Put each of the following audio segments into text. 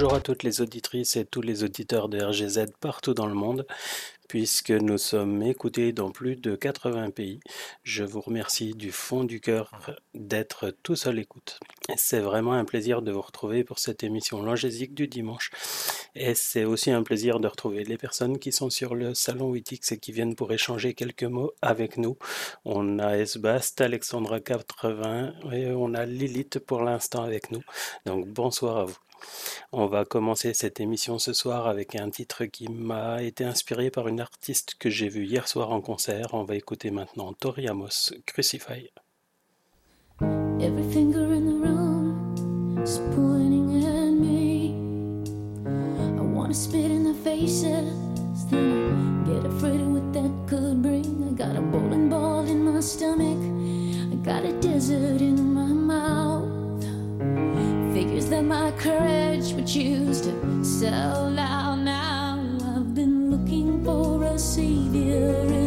bonjour à toutes les auditrices et tous les auditeurs de RGZ partout dans le monde, puisque nous sommes écoutés dans plus de 80 pays. Je vous remercie du fond du cœur d'être tous à l'écoute. C'est vraiment un plaisir de vous retrouver pour cette émission langésique du dimanche. Et c'est aussi un plaisir de retrouver les personnes qui sont sur le salon Witix et qui viennent pour échanger quelques mots avec nous. On a Esbast, Alexandra 80 et on a Lilith pour l'instant avec nous. Donc bonsoir à vous. On va commencer cette émission ce soir avec un titre qui m'a été inspiré par une artiste que j'ai vue hier soir en concert. On va écouter maintenant Tori Amos, Crucify. My courage would choose to sell out now. I've been looking for a savior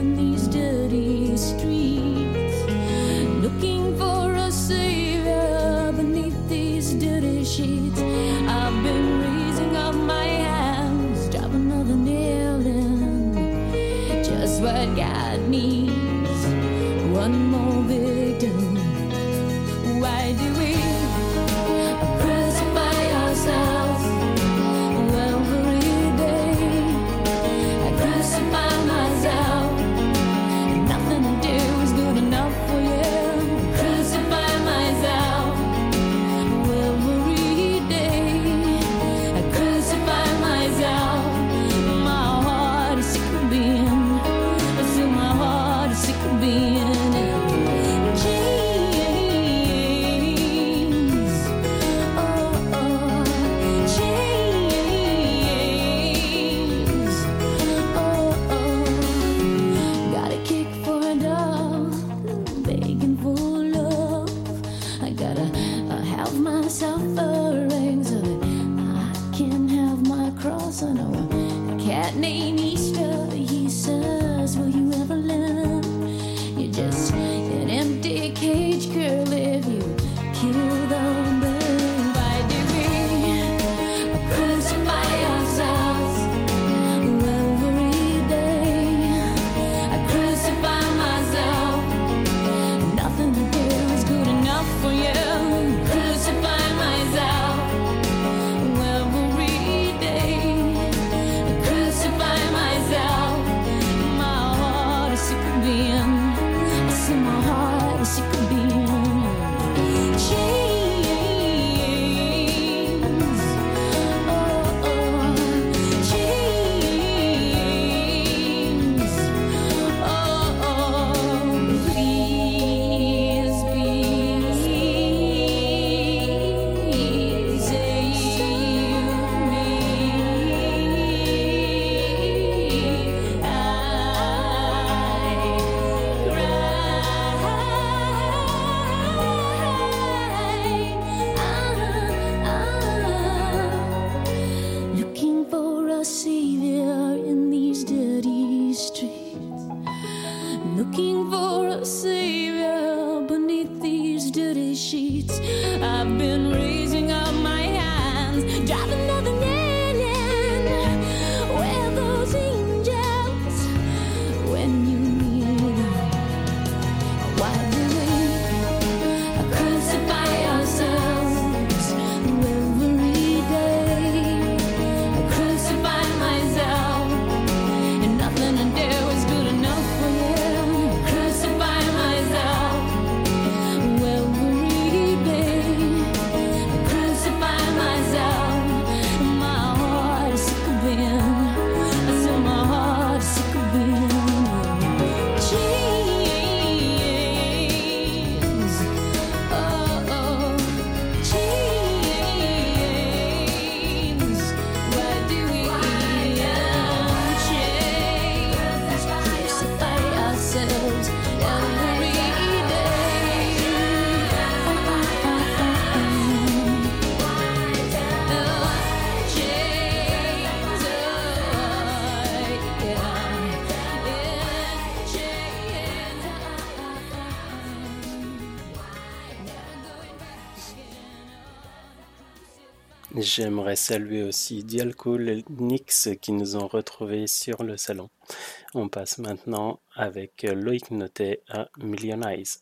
know a cat named Easter. He says, Will you ever learn? J'aimerais saluer aussi Dialco Nix qui nous ont retrouvés sur le salon. On passe maintenant avec Loïc Notet à Million Eyes.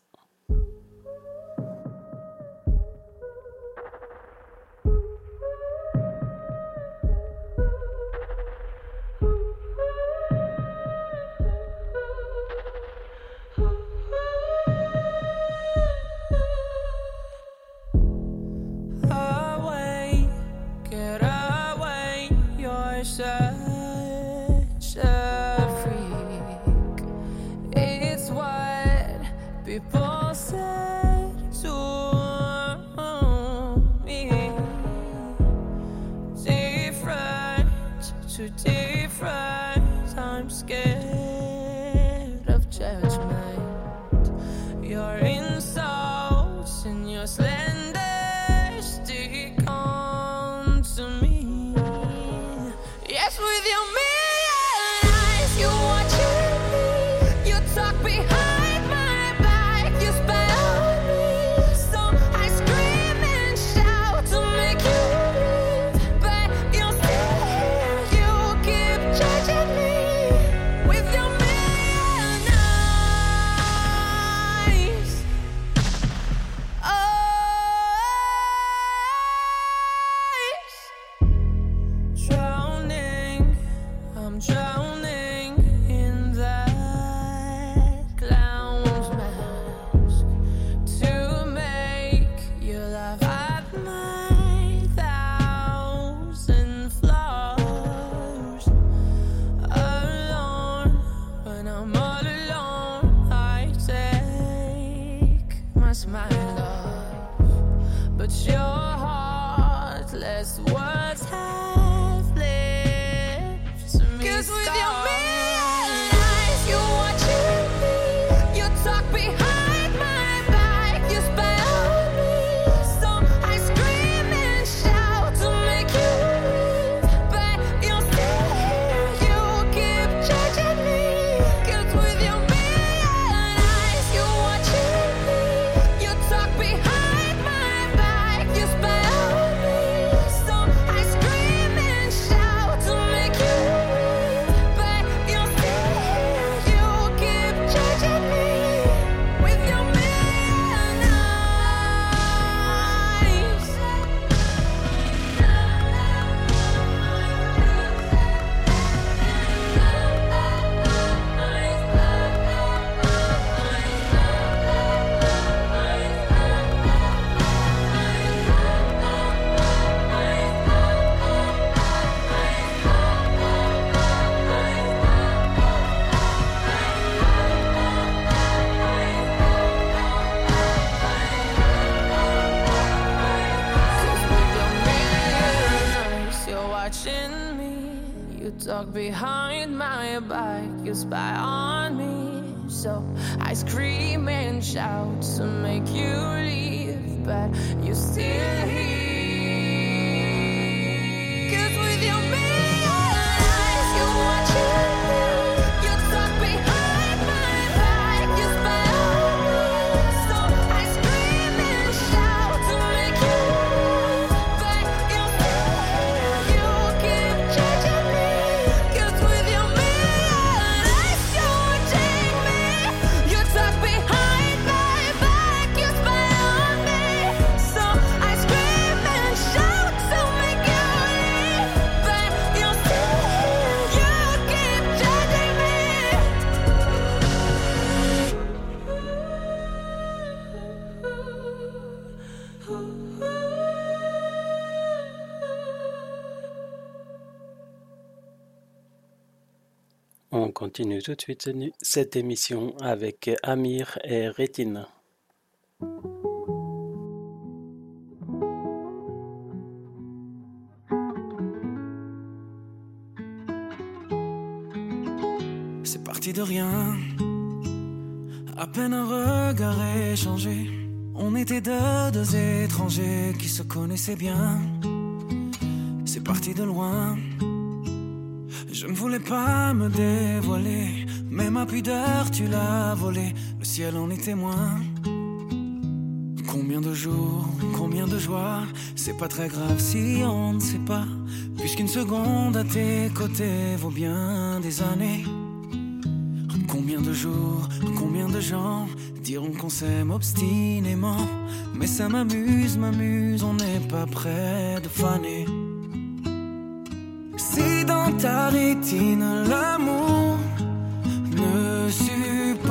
Continue tout de suite cette émission avec Amir et Rétine. C'est parti de rien, à peine un regard échangé. On était deux, deux étrangers qui se connaissaient bien. Ciel en est témoin. Combien de jours, combien de joies, c'est pas très grave si on ne sait pas, puisqu'une seconde à tes côtés vaut bien des années. Combien de jours, combien de gens diront qu'on s'aime obstinément, mais ça m'amuse, m'amuse, on n'est pas près de faner. Si dans ta rétine l'amour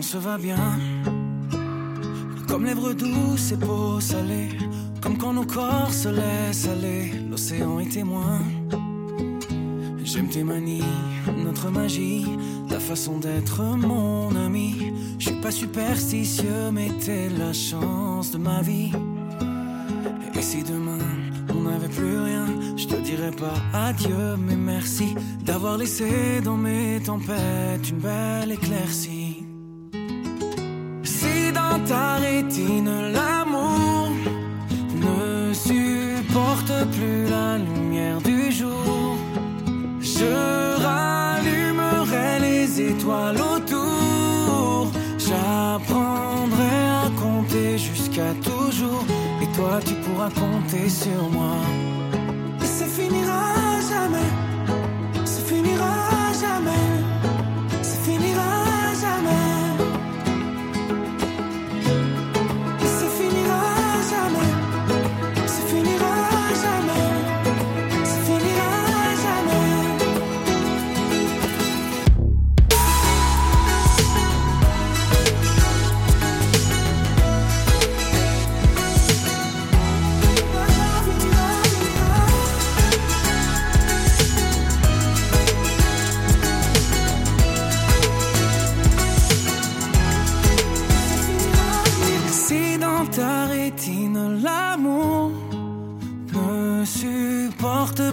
qu'on se va bien, comme lèvres douces et peau salée, comme quand nos corps se laissent aller, l'océan est témoin. J'aime tes manies, notre magie, ta façon d'être mon ami. Je suis pas superstitieux, mais t'es la chance de ma vie. Et si demain on n'avait plus rien, je te dirais pas adieu, mais merci d'avoir laissé dans mes tempêtes une belle éclaircie. Ta rétine l'amour ne supporte plus la lumière du jour, je rallumerai les étoiles autour. J'apprendrai à compter jusqu'à toujours. Et toi, tu pourras compter sur moi. Et ça finira jamais. Ça finira jamais.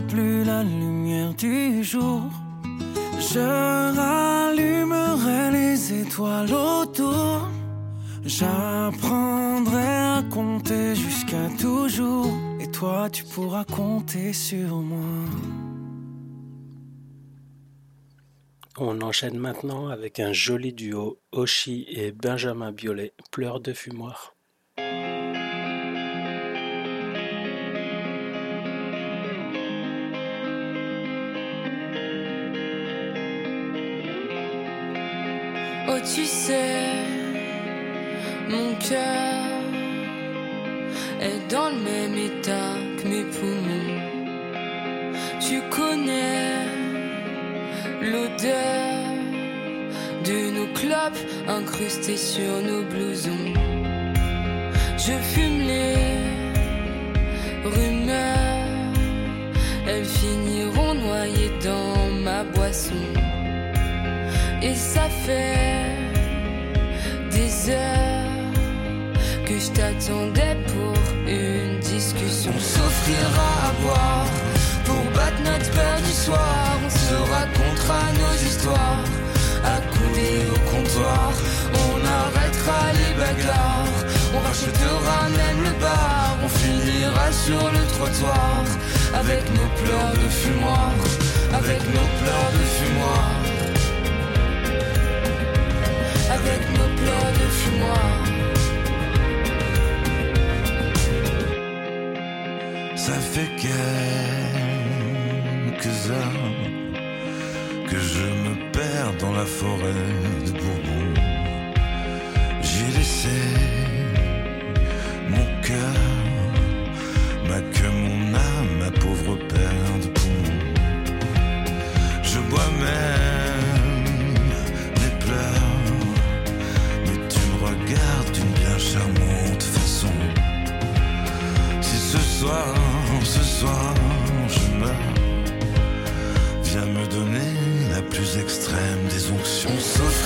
Plus la lumière du jour, je rallumerai les étoiles autour. J'apprendrai à compter jusqu'à toujours. Et toi, tu pourras compter sur moi. On enchaîne maintenant avec un joli duo, Oshi et Benjamin Biolay, Pleurs de fumoir. Tu sais, mon cœur est dans le même état que mes poumons. Tu connais l'odeur de nos clopes incrustées sur nos blousons. Je fume les rumeurs, elles finiront noyées dans ma boisson. Et ça fait des heures que je t'attendais pour une discussion. On s'offrira à boire pour battre notre peur du soir. On se racontera nos histoires accoudés au comptoir. On arrêtera les bagarres. On rachètera même le bar. On finira sur le trottoir avec nos pleurs de fumoir. Avec nos pleurs de fumoir avec nos pleurs de fumoir. Ça fait quelques heures que je me perds dans la forêt de Bourbon. J'ai laissé mon cœur,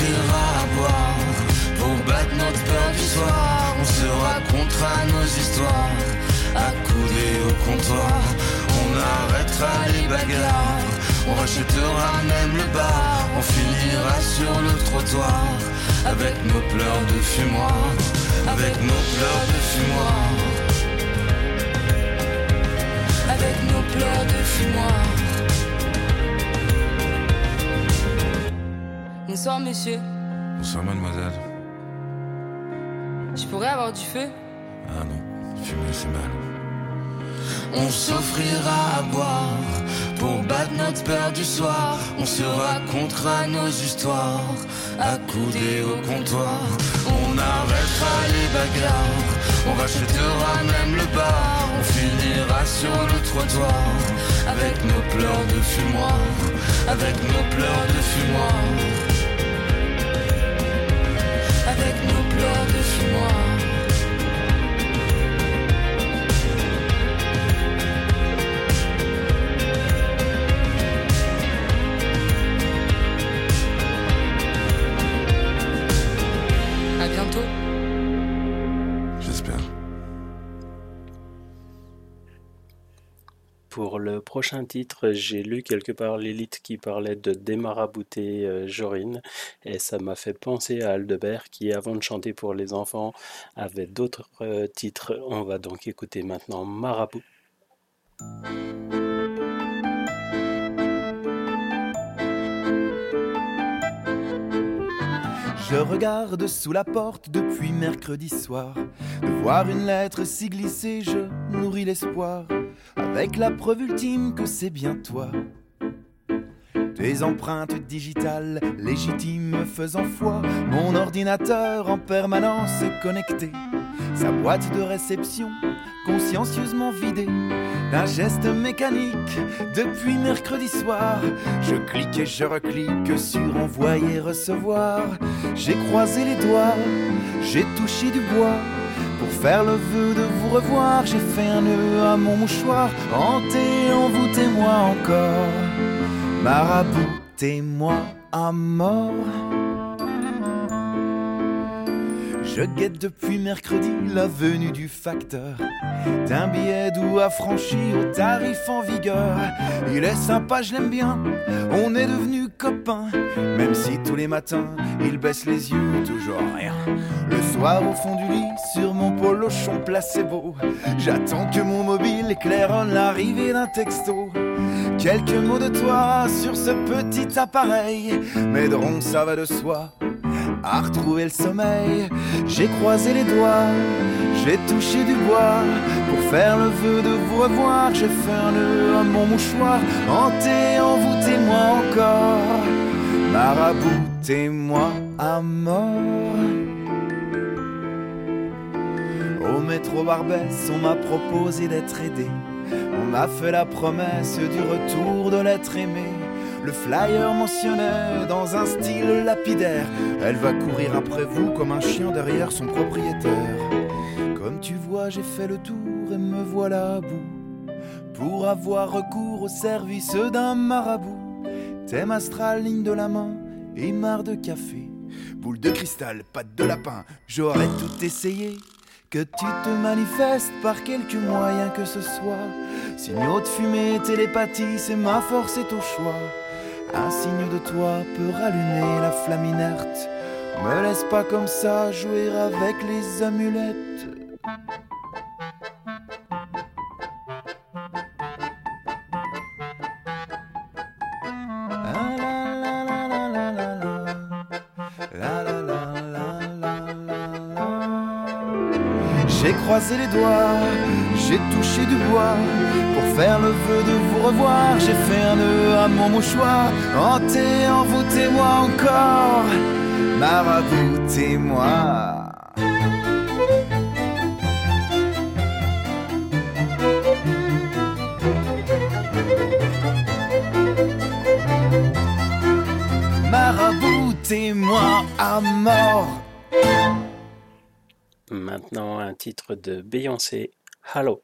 À boire pour battre notre peur du soir. On se racontera nos histoires, accoudés au comptoir. On arrêtera les bagarres, on rachètera même le bar. On finira sur le trottoir avec nos pleurs de fumoir, avec nos pleurs de fumoir. Avec nos pleurs de fumoir. Bonsoir monsieur, Bonsoir mademoiselle. je pourrais avoir du feu? Ah non, fumer c'est mal. On s'offrira à boire pour battre notre peur du soir. On se racontera nos histoires, accoudés au comptoir. On arrêtera les bagarres, on rachètera même le bar. On finira sur le trottoir avec nos pleurs de fumoir, avec nos pleurs de fumoir. Pleurs de fumoir. À Pour le prochain titre, j'ai lu quelque part l'élite qui parlait de démarabouter euh, Jorine et ça m'a fait penser à Aldebert qui, avant de chanter pour les enfants, avait d'autres euh, titres. On va donc écouter maintenant Marabout. Je regarde sous la porte depuis mercredi soir. De voir une lettre s'y glisser, je nourris l'espoir. Avec la preuve ultime que c'est bien toi. Tes empreintes digitales légitimes me faisant foi. Mon ordinateur en permanence connecté. Sa boîte de réception consciencieusement vidée d'un geste mécanique depuis mercredi soir. Je clique et je reclique sur envoyer recevoir. J'ai croisé les doigts, j'ai touché du bois. Pour faire le vœu de vous revoir, j'ai fait un nœud à mon mouchoir. Hanté, envoûtez-moi encore. Maraboutez-moi à mort. Je guette depuis mercredi la venue du facteur d'un billet doux affranchi au tarif en vigueur. Il est sympa, je l'aime bien, on est devenus copains. Même si tous les matins il baisse les yeux, toujours rien. Le soir au fond du lit, sur mon polochon placebo, j'attends que mon mobile éclaire l'arrivée d'un texto. Quelques mots de toi sur ce petit appareil m'aideront, ça va de soi à retrouver le sommeil. J'ai croisé les doigts, j'ai touché du bois pour faire le vœu de vous revoir. J'ai fait un nœud à mon mouchoir, hanté, envoûtez-moi encore, maraboutez-moi à mort. Au métro Barbès, on m'a proposé d'être aidé. On m'a fait la promesse du retour de l'être aimé. Le flyer mentionnait dans un style lapidaire Elle va courir après vous comme un chien derrière son propriétaire. Comme tu vois, j'ai fait le tour et me voilà à bout. Pour avoir recours au service d'un marabout. Thème astral, ligne de la main et marre de café. Boule de cristal, patte de lapin, j'aurais tout essayé. Que tu te manifestes par quelque moyen que ce soit. Signaux de fumée, télépathie, c'est ma force et ton choix. Un signe de toi peut rallumer la flamme inerte. Me laisse pas comme ça jouer avec les amulettes. croisé les doigts, j'ai touché du bois pour faire le vœu de vous revoir. J'ai fait un nœud à mon mouchoir, hanté, envoûtez-moi encore, maraboutez-moi. Maraboutez-moi à mort maintenant un titre de Beyoncé, Halo.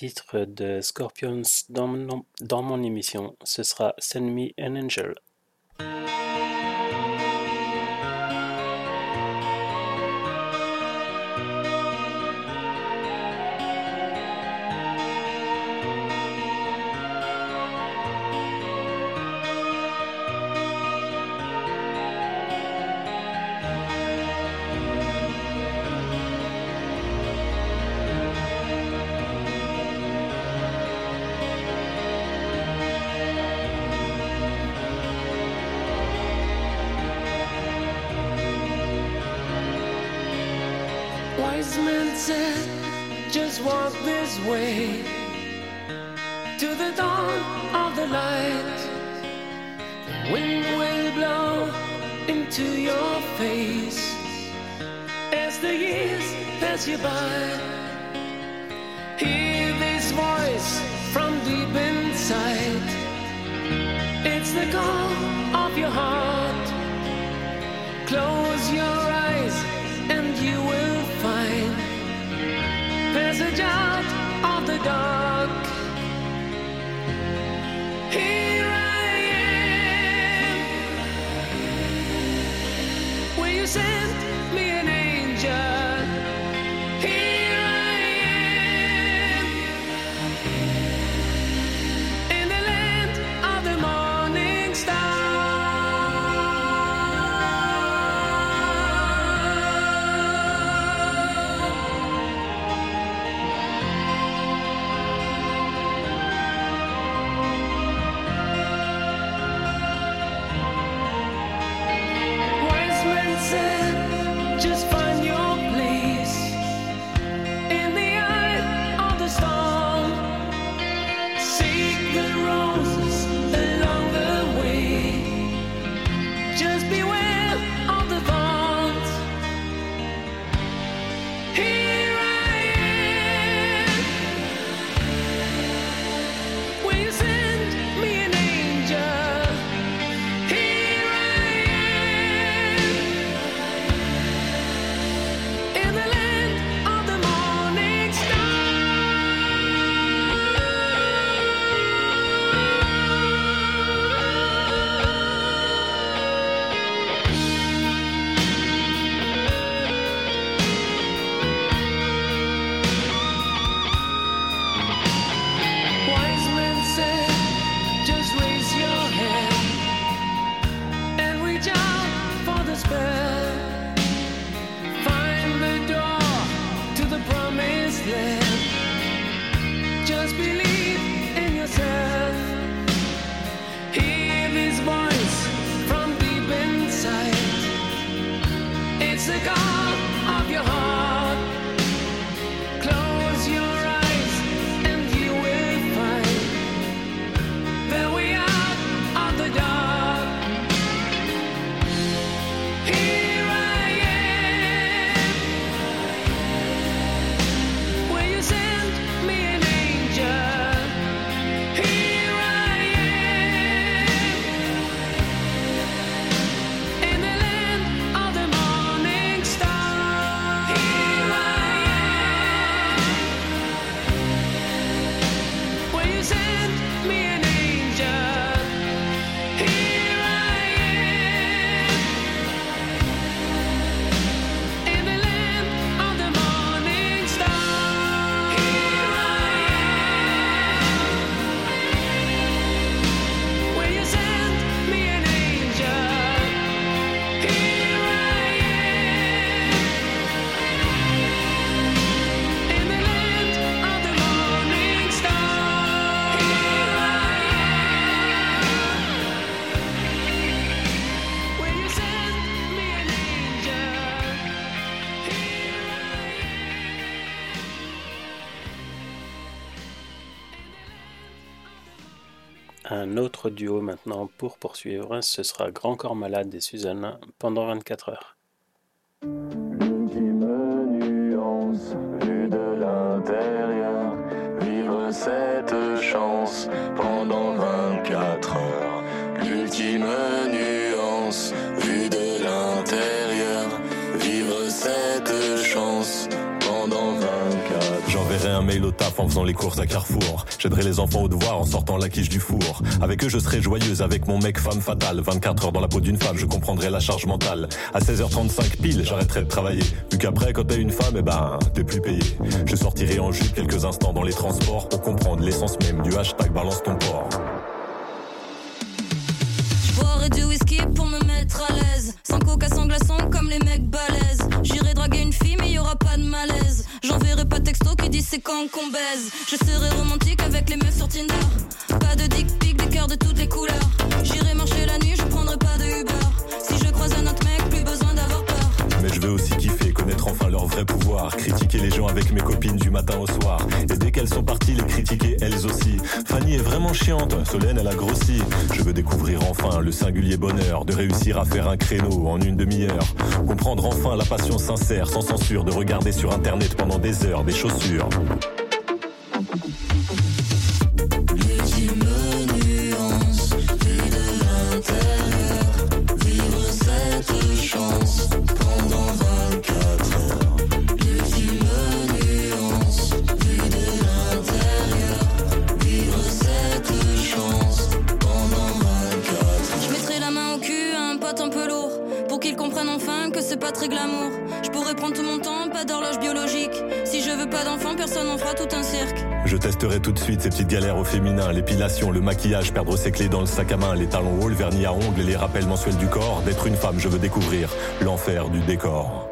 titre de Scorpions dans mon, dans mon émission, ce sera Send Me an Angel. of your heart. Close your eyes and you will find passage out of the dark. Here I am, where you send? autre duo maintenant pour poursuivre, ce sera Grand Corps Malade et Suzanne pendant 24 heures. L'ultime nuance, vue de l'intérieur, vivre cette chance pendant 24 heures. L'ultime nuance, un mail au taf en faisant les courses à Carrefour. J'aiderai les enfants au devoir en sortant la quiche du four. Avec eux, je serai joyeuse avec mon mec femme fatale. 24 heures dans la peau d'une femme, je comprendrai la charge mentale. À 16h35 pile, j'arrêterai de travailler. Vu qu'après, quand t'as une femme, eh ben, t'es plus payé. Je sortirai en jupe quelques instants dans les transports pour comprendre l'essence même du hashtag balance ton corps. Je serai romantique avec les meufs sur Tinder. Pas de dick pic, des cœurs de toutes les couleurs. J'irai marcher la nuit, je prendrai pas de Uber. Si je croise un autre mec, plus besoin d'avoir peur. Mais je veux aussi kiffer, connaître enfin leur vrai pouvoir. Critiquer les gens avec mes copines du matin au soir. Et dès qu'elles sont parties, les critiquer elles aussi. Fanny est vraiment chiante, Solène elle a grossi. Je veux découvrir enfin le singulier bonheur de réussir à faire un créneau en une demi-heure. Comprendre enfin la passion sincère, sans censure, de regarder sur internet pendant des heures des chaussures. Ses clés dans le sac à main, les talons hauts, le vernis à ongles et les rappels mensuels du corps. D'être une femme, je veux découvrir l'enfer du décor.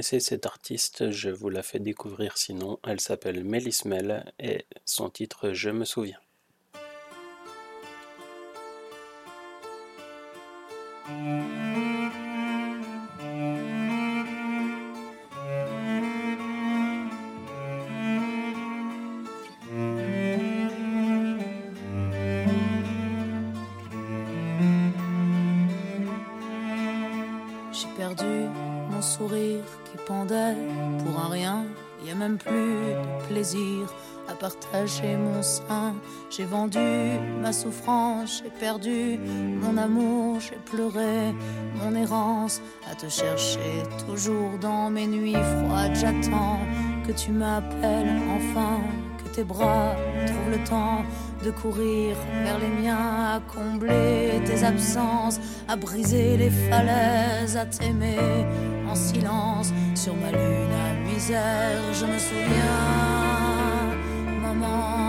Connaissez cette artiste Je vous la fais découvrir sinon. Elle s'appelle Mélis Mel et son titre Je me souviens. Mon sein. J'ai vendu ma souffrance, j'ai perdu mon amour, j'ai pleuré mon errance à te chercher toujours dans mes nuits froides. J'attends que tu m'appelles enfin, que tes bras trouvent le temps de courir vers les miens, à combler tes absences, à briser les falaises, à t'aimer en silence sur ma lune à misère. Je me souviens, maman,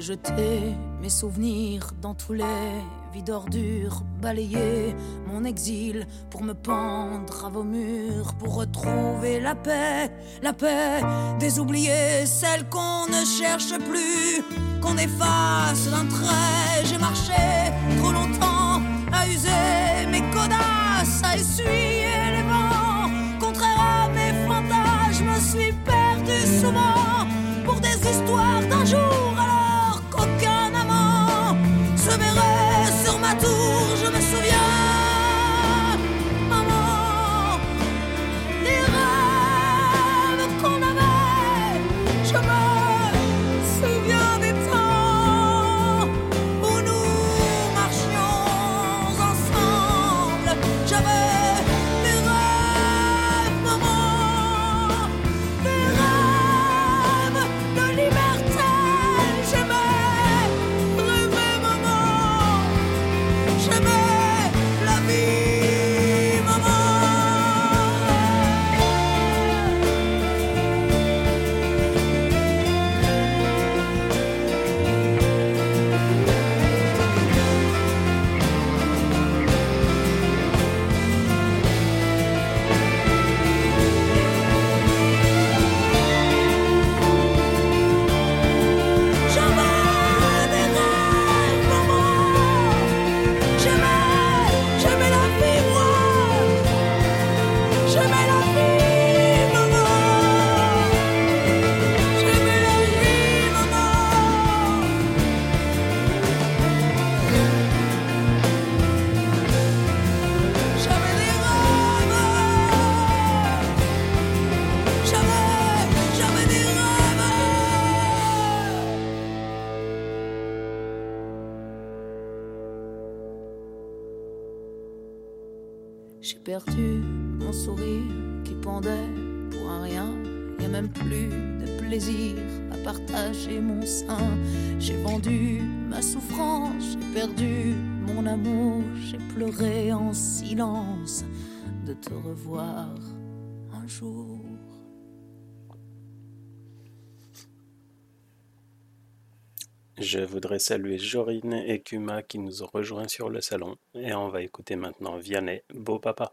J'ai jeté mes souvenirs dans tous les vides d'ordures, balayé mon exil pour me pendre à vos murs, pour retrouver la paix, la paix des oubliés, celle qu'on ne cherche plus, qu'on efface d'un trait. J'ai marché trop longtemps à user mes codasses, à essuyer les vents, contraire à mes fantasmes, je me suis perdu souvent verrait sur ma tour. Un jour. Je voudrais saluer Jorine et Kuma qui nous ont rejoints sur le salon. Et on va écouter maintenant Vianney, Beau Papa.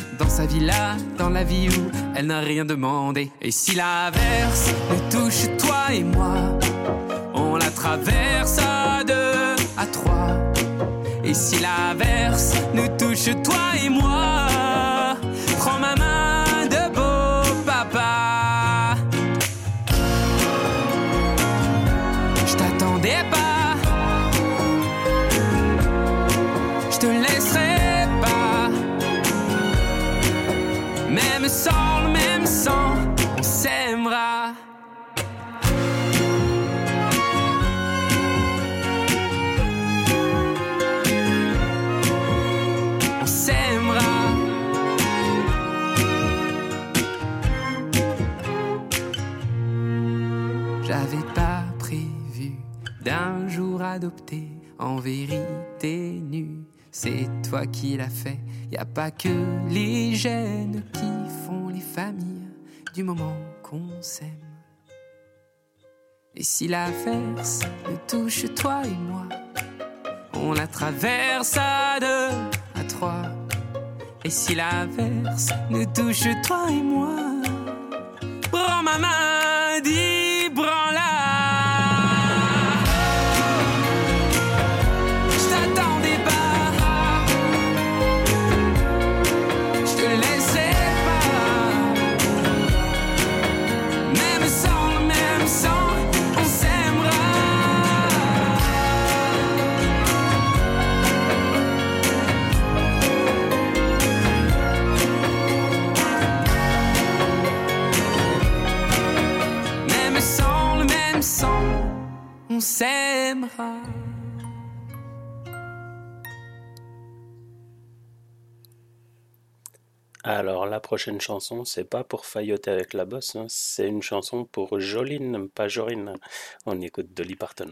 dans sa villa, dans la vie où elle n'a rien demandé. Et si l'averse nous touche toi et moi, on la traverse à deux, à trois. Et si l'averse nous touche toi et moi, en vérité nu. C'est toi qui l'as fait. Y a pas que les gènes qui font les familles du moment qu'on s'aime. Et si l'averse nous touche toi et moi, on la traverse à deux, à trois. Et si l'averse nous touche toi et moi, prends ma main, Alors la prochaine chanson, c'est pas pour failloter avec la bosse, hein, c'est une chanson pour Joline, pas Jorine. On écoute Dolly Parton.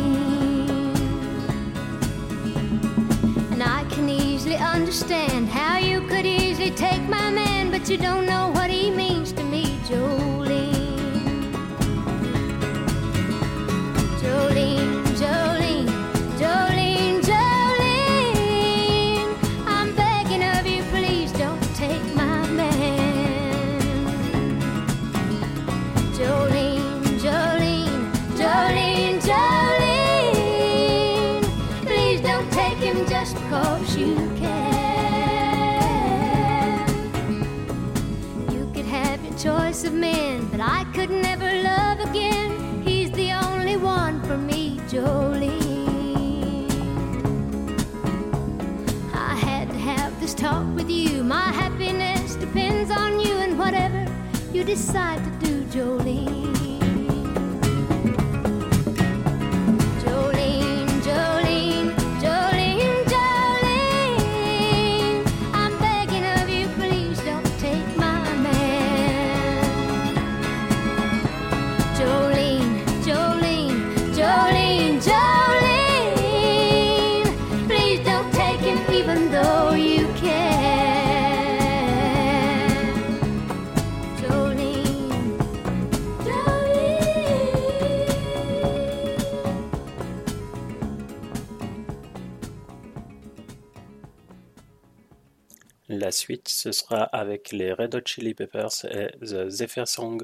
And I can easily understand how you could easily take my man, but you don't know decide to do, Jolene? la suite, ce sera avec les Red Hot Chili Peppers et The Zephyr Song.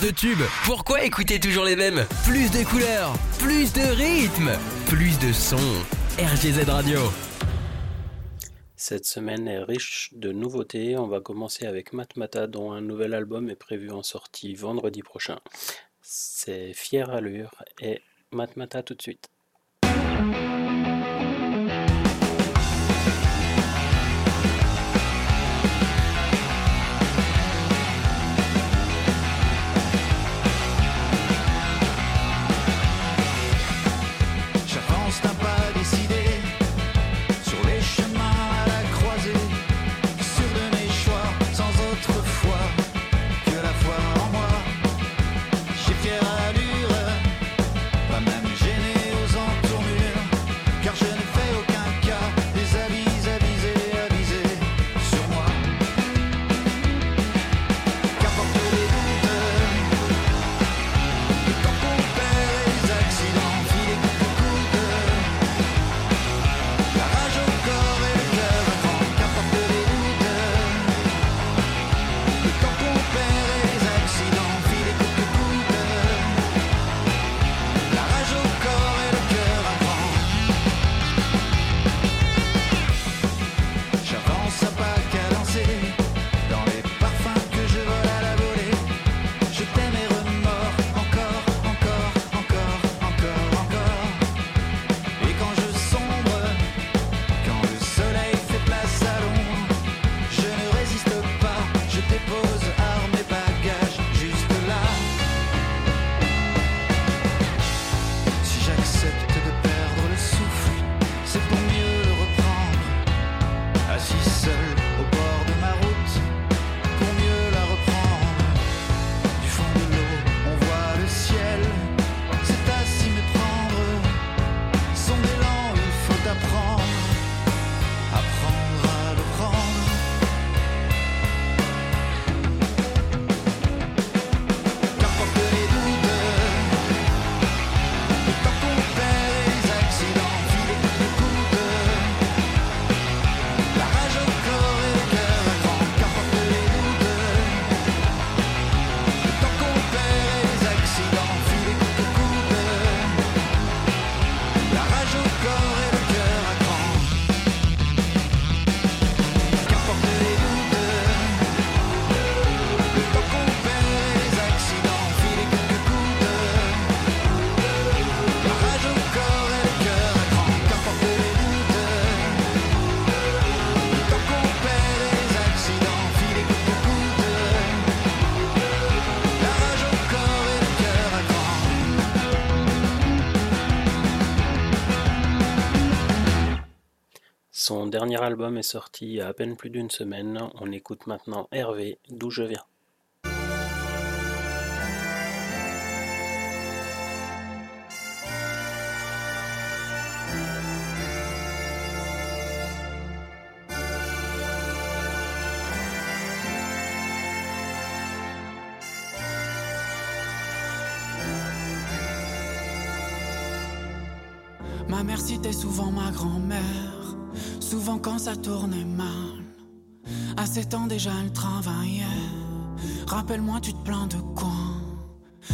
De tubes. Pourquoi écouter toujours les mêmes? Plus de couleurs, plus de rythme, plus de sons. RGZ Radio. Cette semaine est riche de nouveautés. On va commencer avec Matmata, dont un nouvel album est prévu en sortie vendredi prochain. C'est Fière Allure et Matmata tout de suite. Dernier album est sorti il y a à peine plus d'une semaine. On écoute maintenant Hervé, d'où je viens. Ma mère citait souvent ma grand-mère, souvent quand ça tournait mal. À 7 ans déjà elle travaillait. Rappelle-moi, tu te plains de quoi?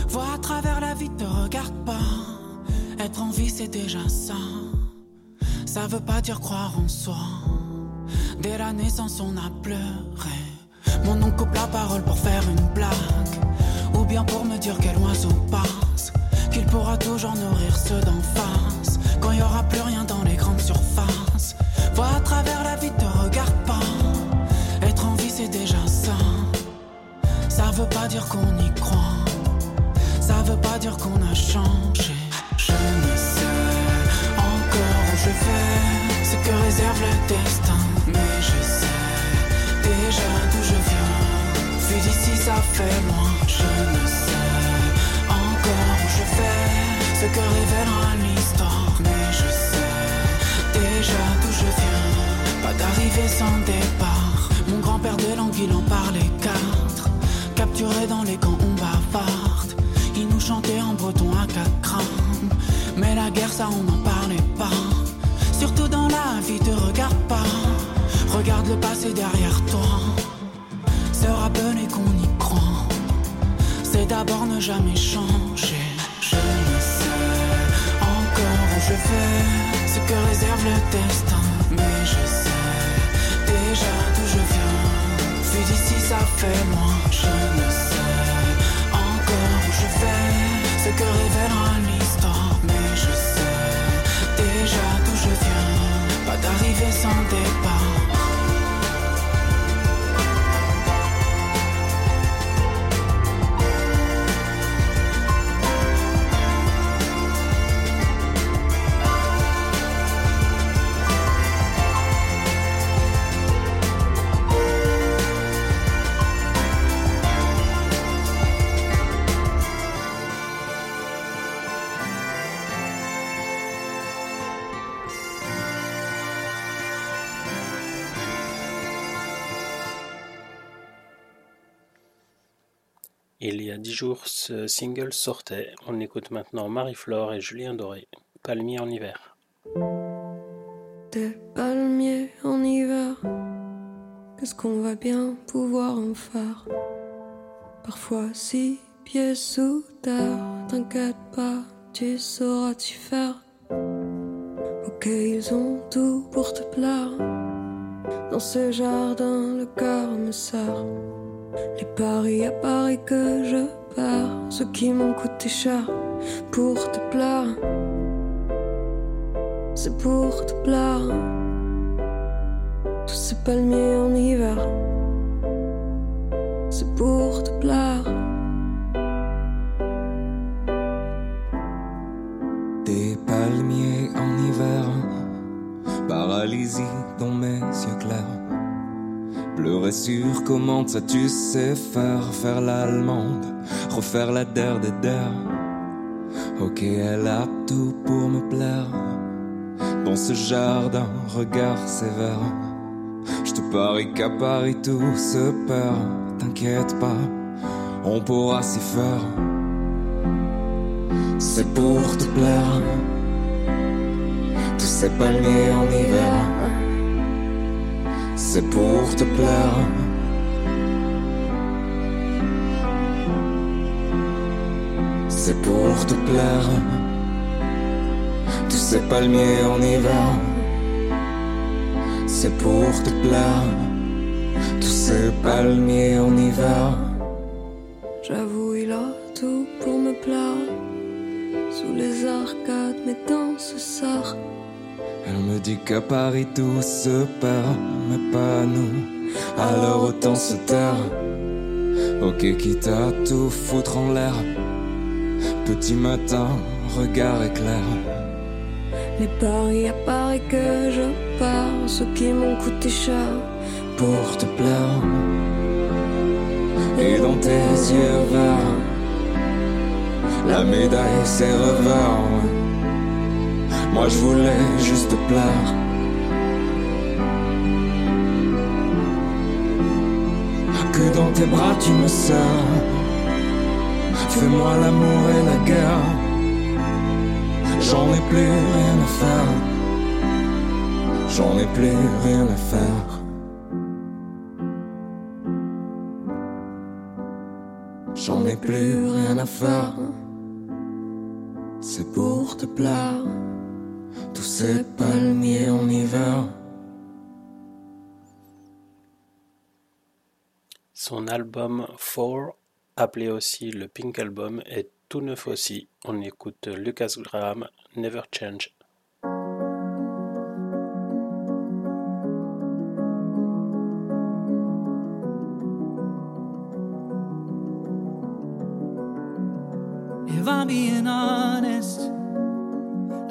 Vois à travers la vie, te regarde pas. Être en vie, c'est déjà ça. Ça veut pas dire croire en soi. Dès la naissance, on a pleuré. Mon oncle coupe la parole pour faire une blague. Ou bien pour me dire quel oiseau passe. Qu'il pourra toujours nourrir ceux d'en face. Quand il y aura plus rien dans les grandes surfaces. Vois à travers la vie, te regarde pas. Être en vie, c'est déjà ça. Ça veut pas dire qu'on y croit. Ça veut pas dire qu'on a changé. Je ne sais encore où je vais, ce que réserve le destin. Mais je sais déjà d'où je viens. Vu d'ici, ça fait loin. Je ne sais encore où je vais, ce que révélera d'arrivée sans départ. Mon grand-père de l'anguille en parlait quatre. Capturé dans les camps, on bavarde. Il nous chantait en breton à quatre. Mais la guerre, ça, on n'en parlait pas. Surtout dans la vie, te regarde pas. Regarde le passé derrière toi. Se rappeler qu'on y croit. d'abord ne jamais changer. Je ne sais encore où je vais, ce que réserve le destin. Fait loin. Je ne sais encore où je vais, ce que révélera l'histoire. Mais je sais déjà d'où je viens. Pas d'arrivée sans départ. Dix jours, ce single sortait. On écoute maintenant Marie-Flore et Julien Doré, Palmier en hiver. Des palmiers en hiver, qu'est-ce qu'on va bien pouvoir en faire? Parfois six pieds sous terre, t'inquiète pas, tu sauras t'y faire. Ok, ils ont tout pour te plaire. Dans ce jardin, le cœur me serre. Les paris à Paris que je perds, ceux qui m'ont coûté cher pour te plaire. C'est pour te plaire. Tous ces palmiers en hiver, c'est pour te plaire. Des palmiers en hiver, paralysie Pleurer sur comment ça tu sais faire, faire l'allemande, refaire la der des der. Ok, elle a tout pour me plaire. Dans ce jardin, regard sévère. Je te parie qu'à Paris tout se perd. T'inquiète pas, on pourra s'y faire. C'est pour te plaire. Tous ces palmiers en hiver. C'est pour te plaire. C'est pour te plaire. Tous ces palmiers en hiver. C'est pour te plaire. Tous ces palmiers en hiver. J'avoue, il a tout pour me plaire. Sous les arcades, mes danses s'arrêtent. Elle me dit qu'à Paris tout se perd, mais pas nous. Alors autant se taire. Ok, quitte à tout foutre en l'air. Petit matin, regard éclair. Les paris à Paris que je pars, ceux qui m'ont coûté cher pour te plaire. Et dans tes yeux verts, la médaille c'est revers. Moi je voulais juste te plaire. Que dans tes bras tu me sers. Fais-moi l'amour et la guerre. J'en ai plus rien à faire. J'en ai plus rien à faire. J'en ai plus rien à faire. C'est pour te plaire. Tous ces palmiers en hiver. Son album 4, appelé aussi le Pink Album, est tout neuf aussi. On écoute Lucas Graham, Never Change. If I'm being honest,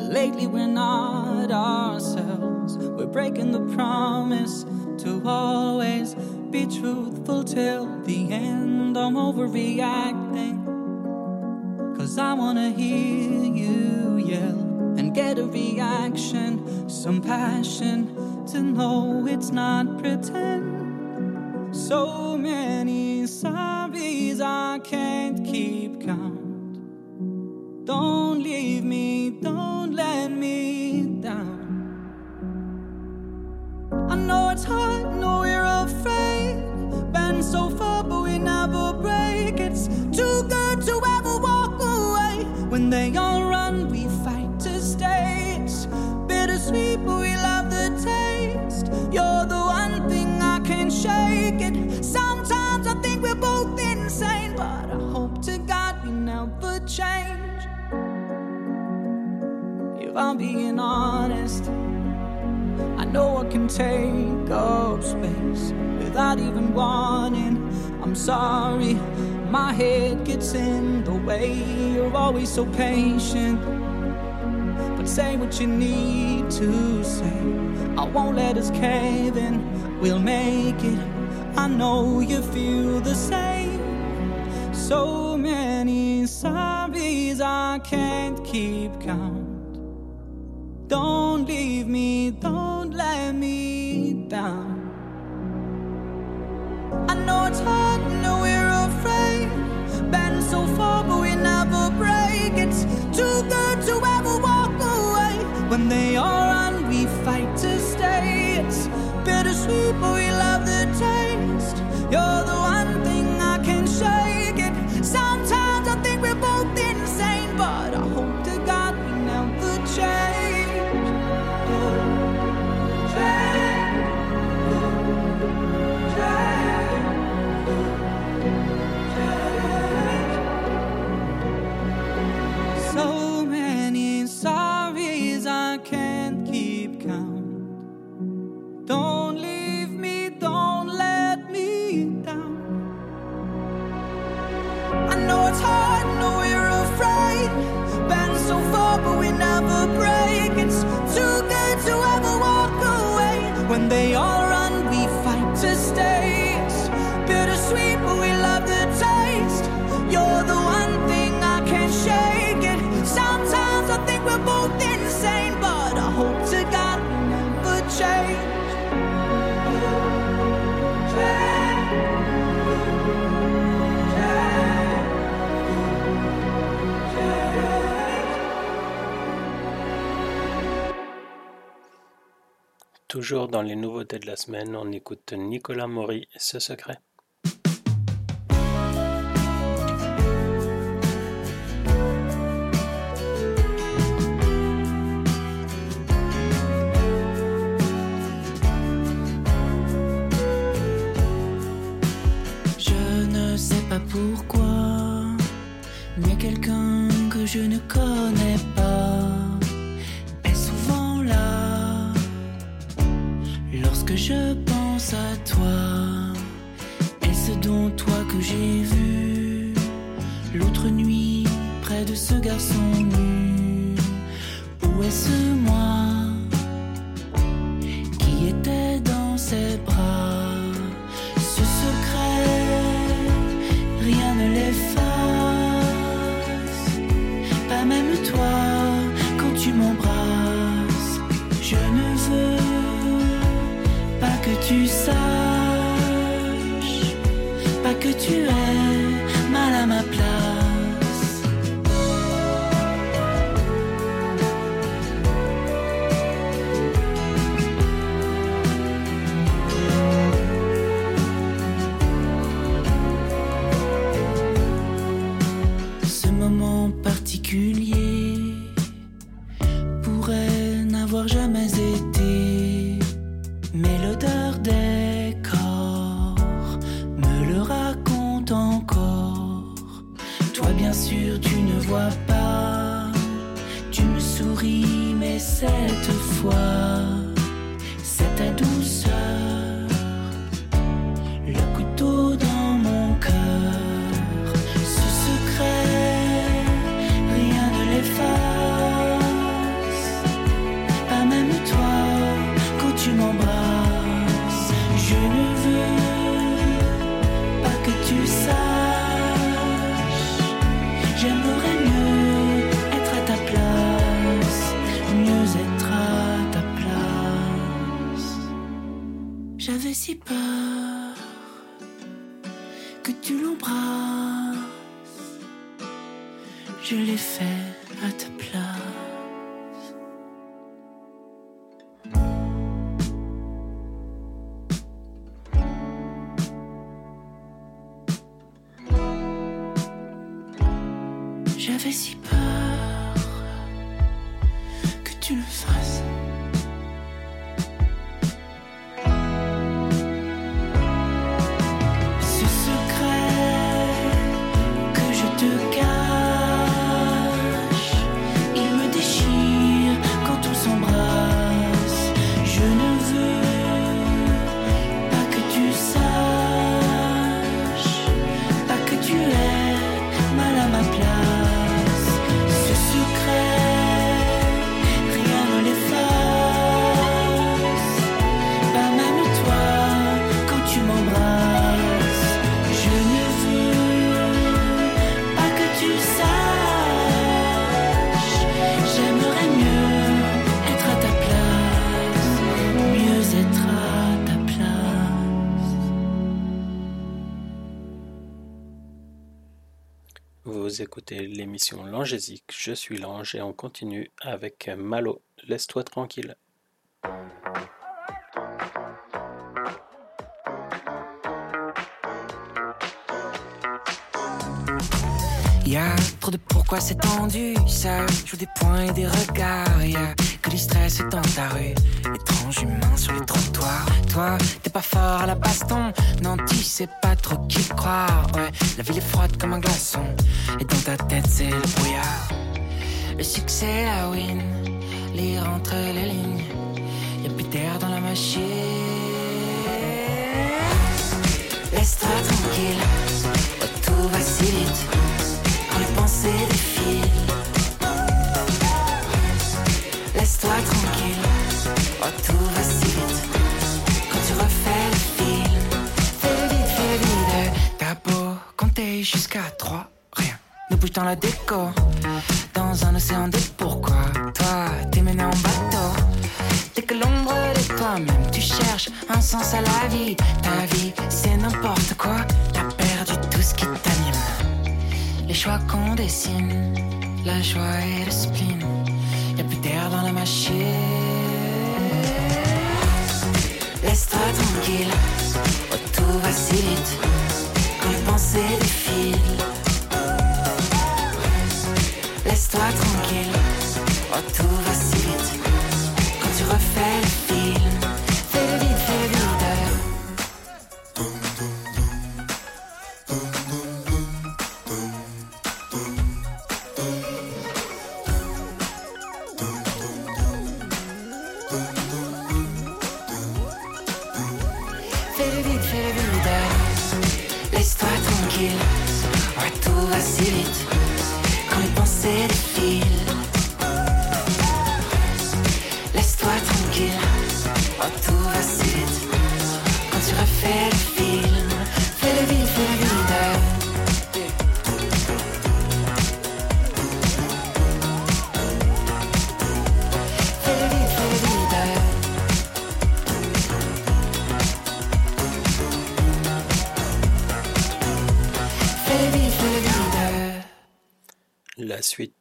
lately we're not ourselves. We're breaking the promise to always be truthful till the end. I'm overreacting. Cause I wanna hear you yell and get a reaction, some passion to know it's not pretend. So many sorries I can't keep count. Don't leave me, don't let me down. I know it's hard, know we're afraid. Been so far, but we never break. It's too good to ever walk away. When they all run, we fight to stay. It's bittersweet, but we love the taste. You're the one thing I can't shake it. Sometimes I think we're both insane, but I hope to God we never change. I'm being honest, I know I can take up space without even wanting. I'm sorry, my head gets in the way. You're always so patient. But say what you need to say. I won't let us cave in. We'll make it. I know you feel the same. So many sorries I can't keep count. Don't leave me, don't let me down. I know it's hard, know we're afraid. Been so far, but we never break. It's too good to ever walk away. When they are on, we fight to stay. It's bittersweet, but we Toujours dans les nouveautés de la semaine, on écoute Nicolas Maury et ce secret. Je ne sais pas pourquoi, mais quelqu'un que je ne connais à toi, et ce dont toi que j'ai vu l'autre nuit près de ce garçon nu, où est-ce moi? Tu aies Vous écoutez l'émission Langésique, je suis Lange et on continue avec Malo, laisse-toi tranquille. Trop de pourquoi c'est tendu, ça joue des points et des regards. Y'a que du stress dans ta rue, étrange humain sur les trottoirs. Toi, t'es pas fort à la baston, non, tu sais pas trop qui croire. Ouais, la ville est froide comme un glaçon, et dans ta tête c'est le brouillard. Le succès, la win, lire entre les lignes, y'a plus d'air dans la machine. Laisse-toi tranquille, tout va si vite les pensées défilent. Laisse-toi tranquille, oh tout va si vite quand tu refais le film. Fais vite, fais vite, t'as beau compter jusqu'à trois, rien ne bouge dans la déco. Dans un océan de pourquoi, toi t'es mené en bateau. Dès que l'ombre de toi-même, tu cherches un sens à la vie. Ta vie, c'est n'importe quoi, t'as perdu tout ce qui t'anime. Choix qu'on dessine, la joie et le spleen. Y'a plus d'air dans la machine. Laisse-toi tranquille, oh, tout va si vite. Quand les pensées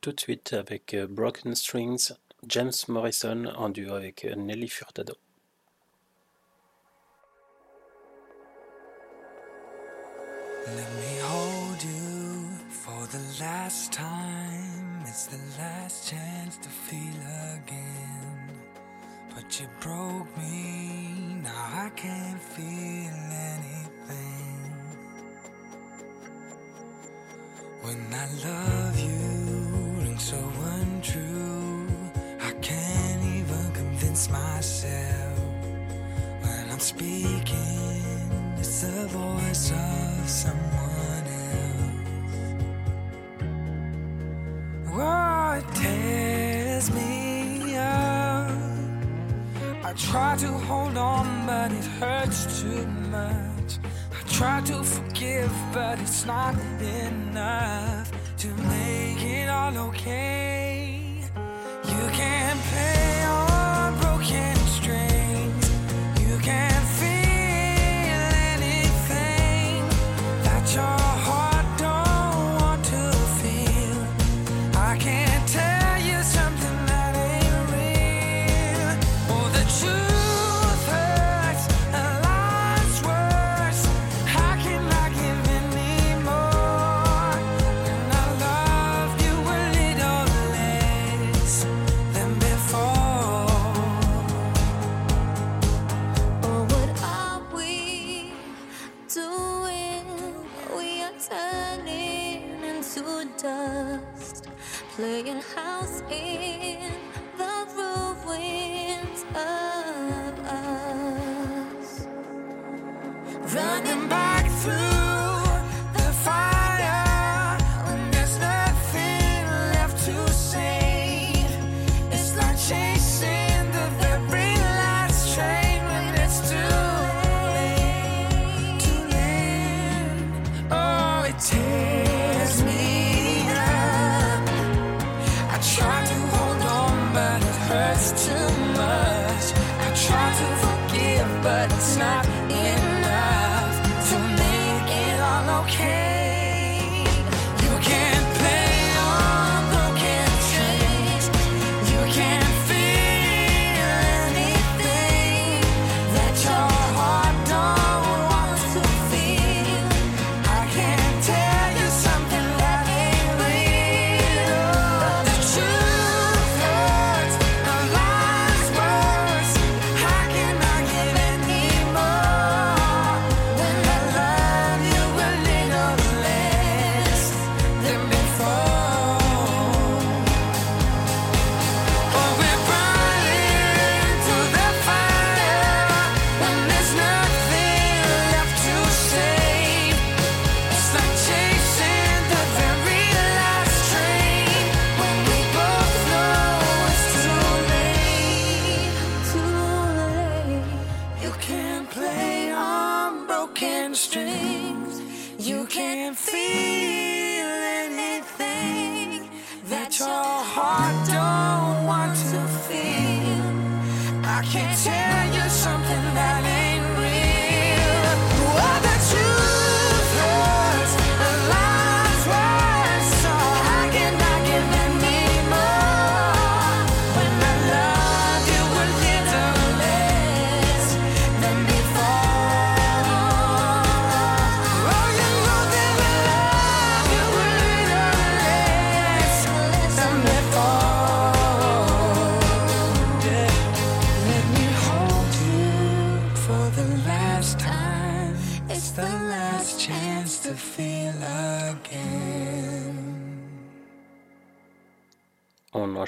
tout de suite avec euh, Broken Strings, James Morrison en duo avec euh, Nelly Furtado. Let me hold you for the last time. It's the last chance to feel again. But you broke me, now I can't feel anything. When I love you, so untrue. I can't even convince myself when I'm speaking. It's the voice of someone else. It tears me up. I try to hold on, but it hurts too much. I try to forgive, but it's not enough to make it all okay. You can't play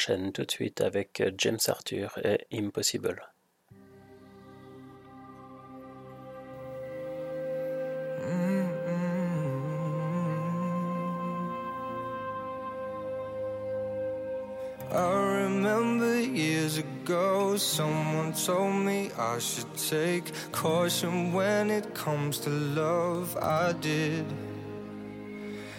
enchaîne tout de suite avec James Arthur et Impossible. I remember years ago, someone told me I should take caution when it comes to love. I did.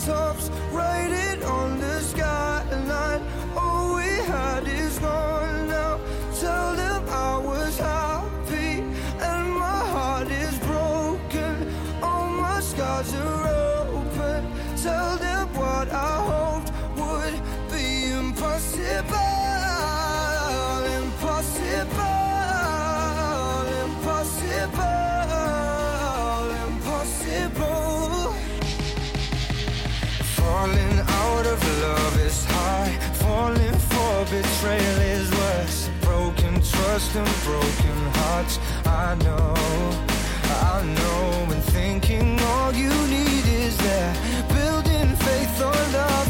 rooftops, write it on the skyline. All we had is gone now. Tell them I was happy and my heart is broken. All my scars are open. Tell them what I hoped would be impossible. Impossible. Love is high. Falling for betrayal is worse. Broken trust and broken hearts. I know, I know. And thinking all you need is that. Building faith on nothing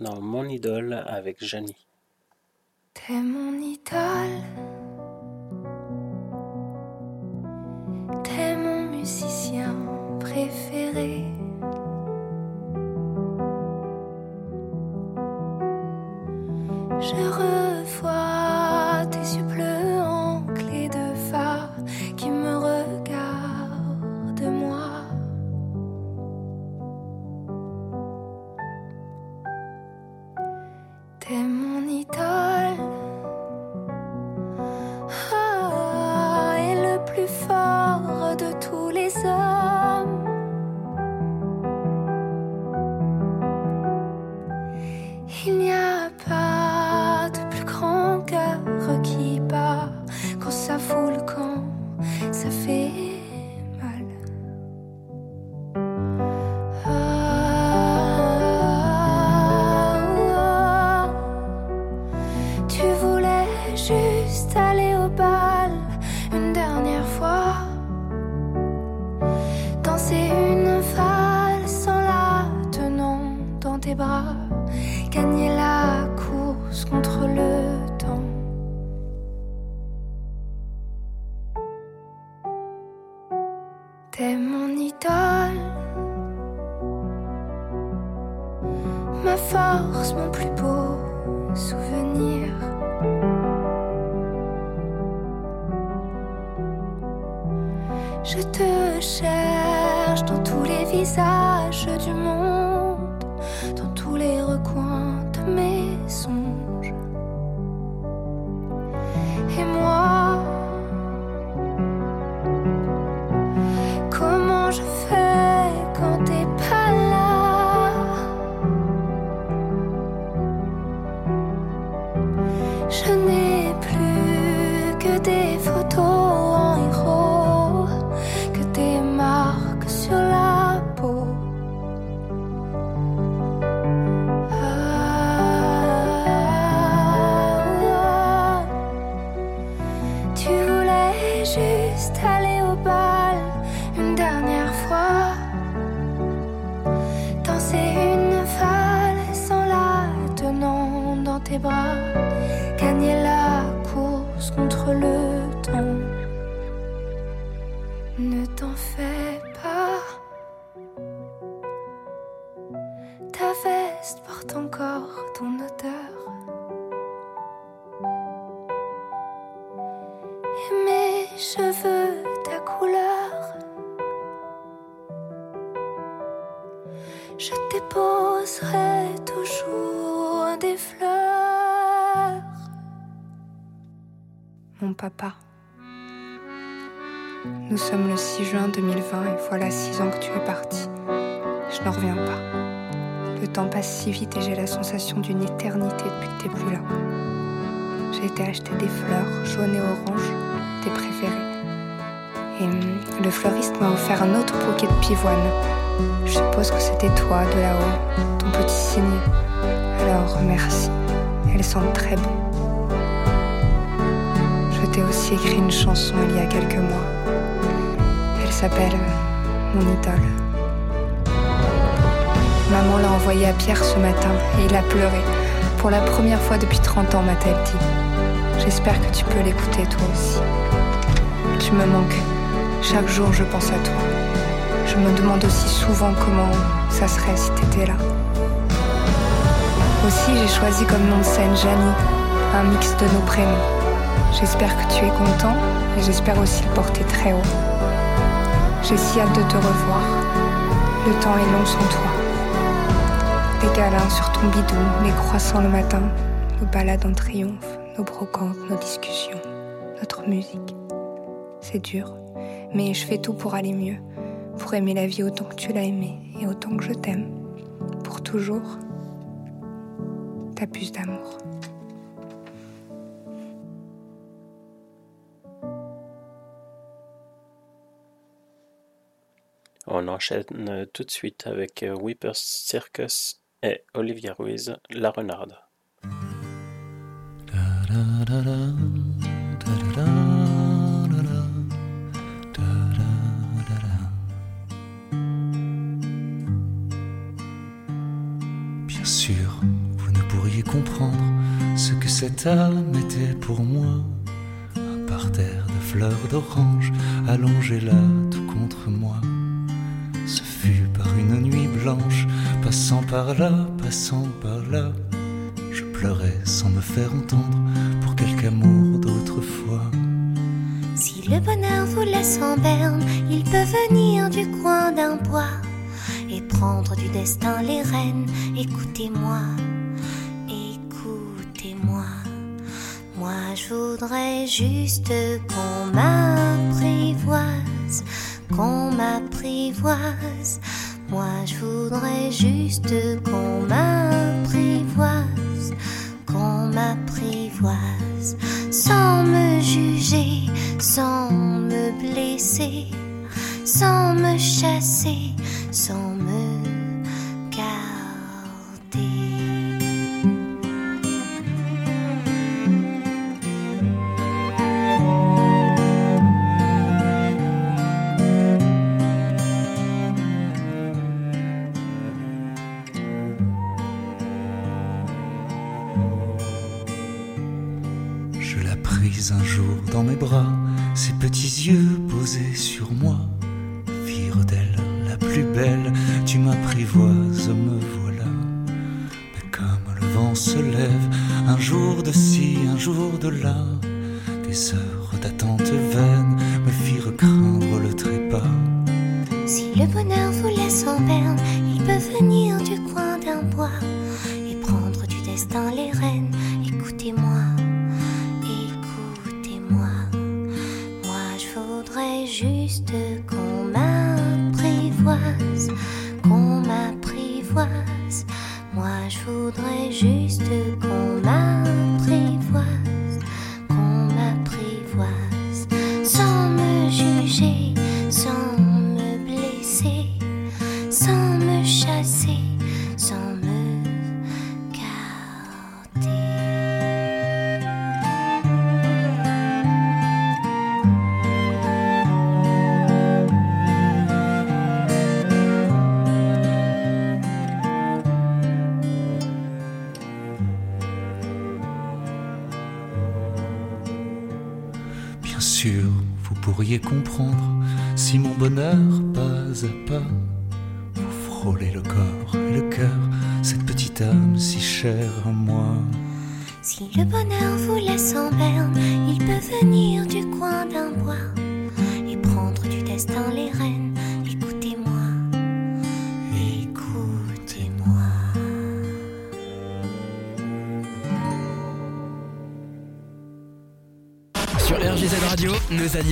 Maintenant Mon idole avec Janie. T'es mon idole. T'es mon musicien préféré. Je revois tes yeux Ne t'en fais pas. Ta veste porte encore ton odeur. Et mes cheveux, ta couleur. Je déposerai toujours des fleurs. Mon papa. Nous sommes le 6 juin 2020 et voilà 6 ans que tu es parti. Je n'en reviens pas. Le temps passe si vite et j'ai la sensation d'une éternité depuis que t'es plus là. J'ai été acheter des fleurs jaunes et oranges, tes préférées. Et hum, le fleuriste m'a offert un autre bouquet de pivoine. Je suppose que c'était toi de là-haut, ton petit signe. Alors merci, elles sentent très bon. Je t'ai aussi écrit une chanson il y a quelques mois. Elle s'appelle Mon idole. Maman l'a envoyée à Pierre ce matin et il a pleuré. Pour la première fois depuis 30 ans, m'a-t-elle dit. J'espère que tu peux l'écouter toi aussi. Tu me manques. Chaque jour, je pense à toi. Je me demande aussi souvent comment ça serait si t'étais là. Aussi, j'ai choisi comme nom de scène Janie, un mix de nos prénoms. J'espère que tu es content et j'espère aussi le porter très haut. J'ai si hâte de te revoir. Le temps est long sans toi. Les câlins sur ton bidon, les croissants le matin, nos balades en triomphe, nos brocantes, nos discussions, notre musique. C'est dur, mais je fais tout pour aller mieux, pour aimer la vie autant que tu l'as aimée et autant que je t'aime. Pour toujours. Ta puce d'amour. Enchaîne euh, tout de suite avec euh, Whippers Circus et Olivia Ruiz, La Renarde. Bien sûr, vous ne pourriez comprendre ce que cette âme était pour moi. Un parterre de fleurs d'orange allongé là tout contre moi. Une nuit blanche, passant par là, passant par là. Je pleurais sans me faire entendre pour quelque amour d'autrefois. Si le bonheur vous laisse en berne, il peut venir du coin d'un bois et prendre du destin les rênes. Écoutez-moi, écoutez-moi. Moi je voudrais juste qu'on m'apprivoise, qu'on m'apprivoise. Moi je voudrais juste qu'on m'apprivoise, qu'on m'apprivoise, sans me juger, sans me blesser, sans me chasser, sans me plus belle. Tu m'apprivoises, me voilà. Mais comme le vent se lève, un jour de ci, un jour de là, des heures d'attente vaine me firent craindre le trépas. Si le bonheur vous laisse en berne, il peut venir du coin d'un bois et prendre du destin les rênes. Écoutez-moi. Voudrais juste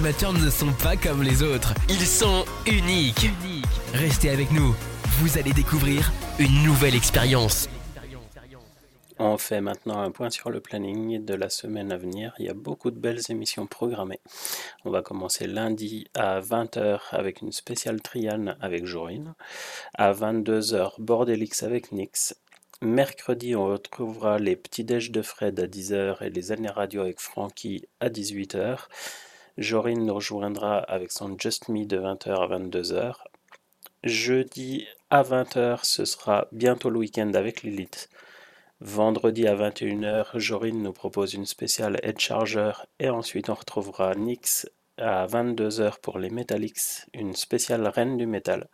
animateurs ne sont pas comme les autres. Ils sont uniques. Restez avec nous. Vous allez découvrir une nouvelle expérience. On fait maintenant un point sur le planning de la semaine à venir. Il y a beaucoup de belles émissions programmées. On va commencer lundi à 20h avec une spéciale Triane avec Jorine. À 22h, Bordelix avec Nix. Mercredi, on retrouvera les petits déj de Fred à 10h et les années radio avec Francky à 18h. Jorine nous rejoindra avec son Just Me de 20h à 22h. Jeudi à 20h, ce sera bientôt le week-end avec Lilith. Vendredi à 21h, Jorine nous propose une spéciale Head Charger et ensuite on retrouvera Nix à 22h pour les Metallics, une spéciale Reine du Métal.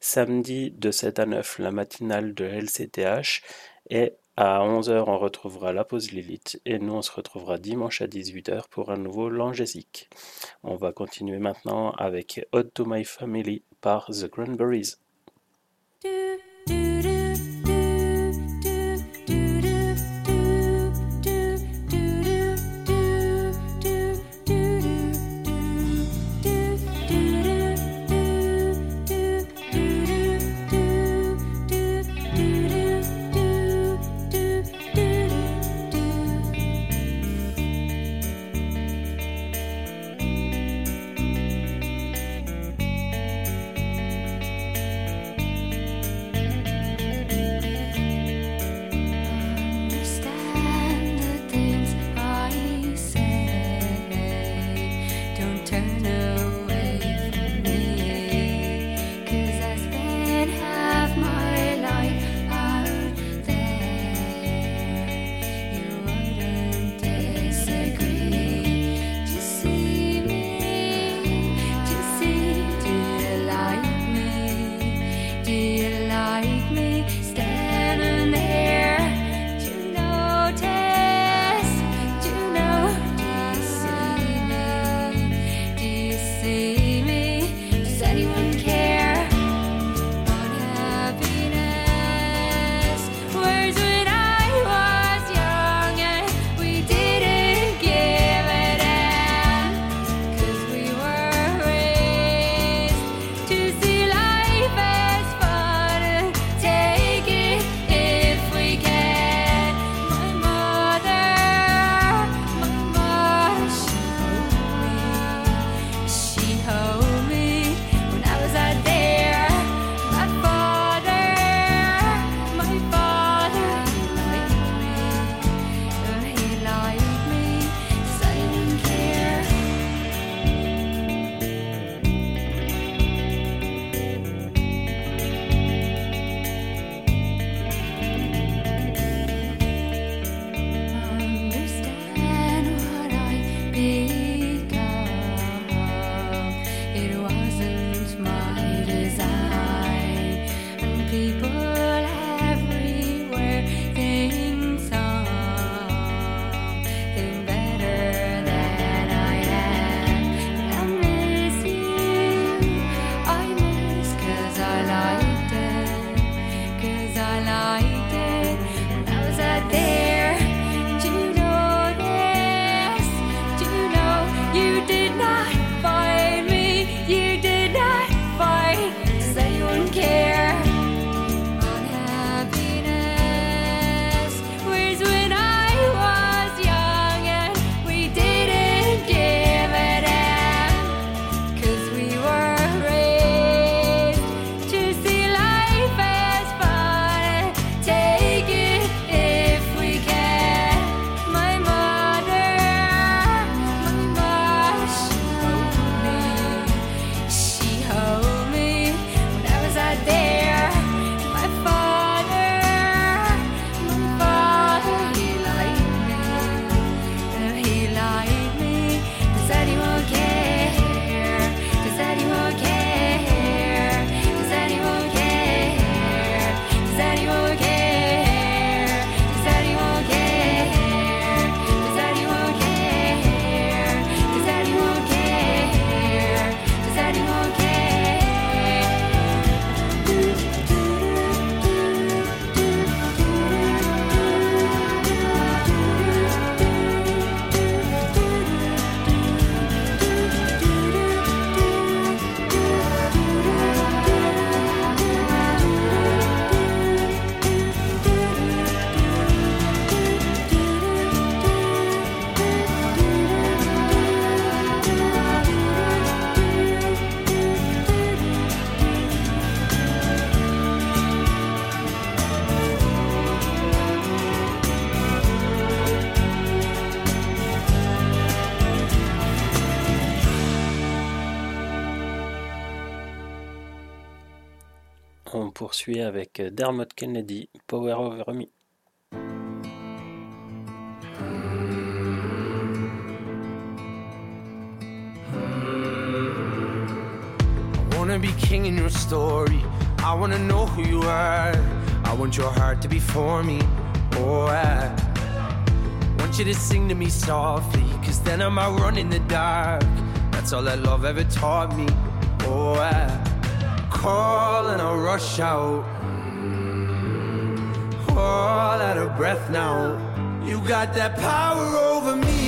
Samedi de 7 à 9, la matinale de LCTH et à 11h on retrouvera la pause Lilith et nous on se retrouvera dimanche à 18h pour un nouveau Langésique. On va continuer maintenant avec Ode to My Family par The Cranberries. Poursuit avec euh, Dermot Kennedy, Power Over Me. I wanna be king in your story. I wanna know who you are. I want your heart to be for me. Oh, I want you to sing to me softly. Cause then I might run in the dark. That's all that love ever taught me. Oh, I call and I rush out. All out of breath now. You got that power over me.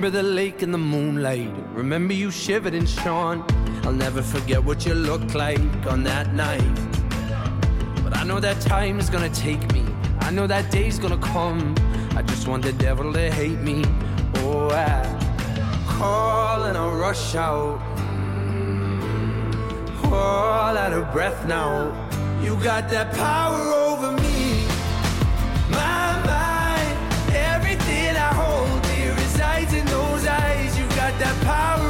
Remember the lake in the moonlight. Remember you shivered and shone. I'll never forget what you looked like on that night. But I know that time is gonna take me. I know that day's gonna come. I just want the devil to hate me. Oh, I call and I rush out. All out of breath now. You got that power over me. My mind, that power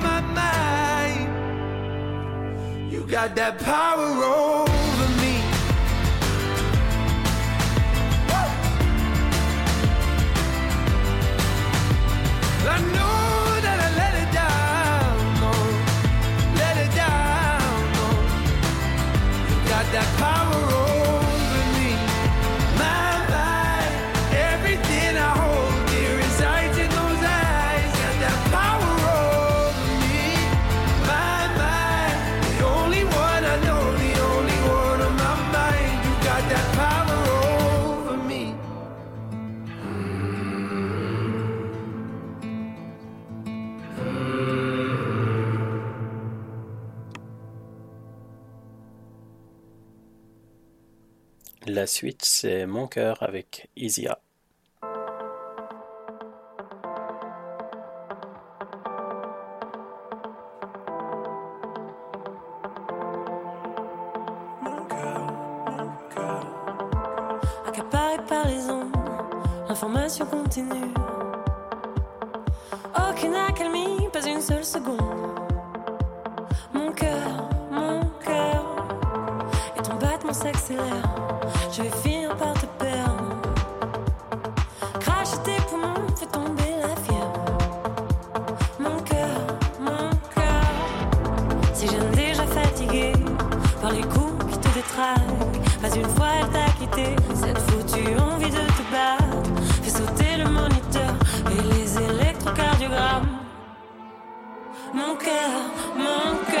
got that power over me. I know La suite, c'est Mon cœur avec Isia. Mon.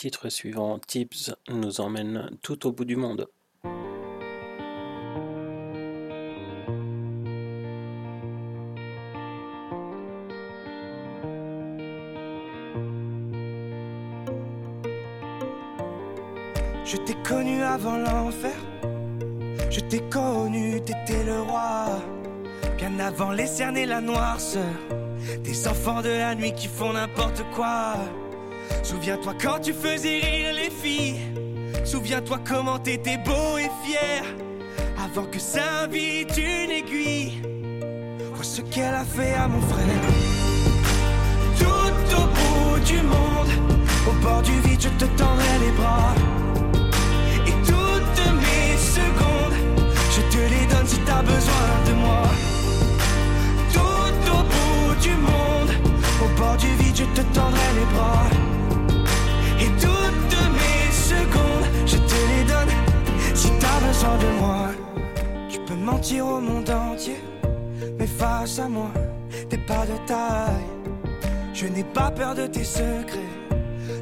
Titre suivant, Tips nous emmène tout au bout du monde. Je t'ai connu avant l'enfer. Je t'ai connu, t'étais le roi. Bien avant les cernes et la noirceur. Des enfants de la nuit qui font n'importe quoi. Souviens-toi quand tu faisais rire les filles. Souviens-toi comment t'étais beau et fier. Avant que s'invite une aiguille. Vois ce qu'elle a fait à mon frère. Tout au bout du monde, au bord du vide, je te tendrai les bras. Et toutes mes secondes, je te les donne si t'as besoin de moi. Tout au bout du monde, au bord du vide, je te tendrai les bras. Je te les donne si t'as besoin de moi. Tu peux mentir au monde entier, mais face à moi, t'es pas de taille. Je n'ai pas peur de tes secrets,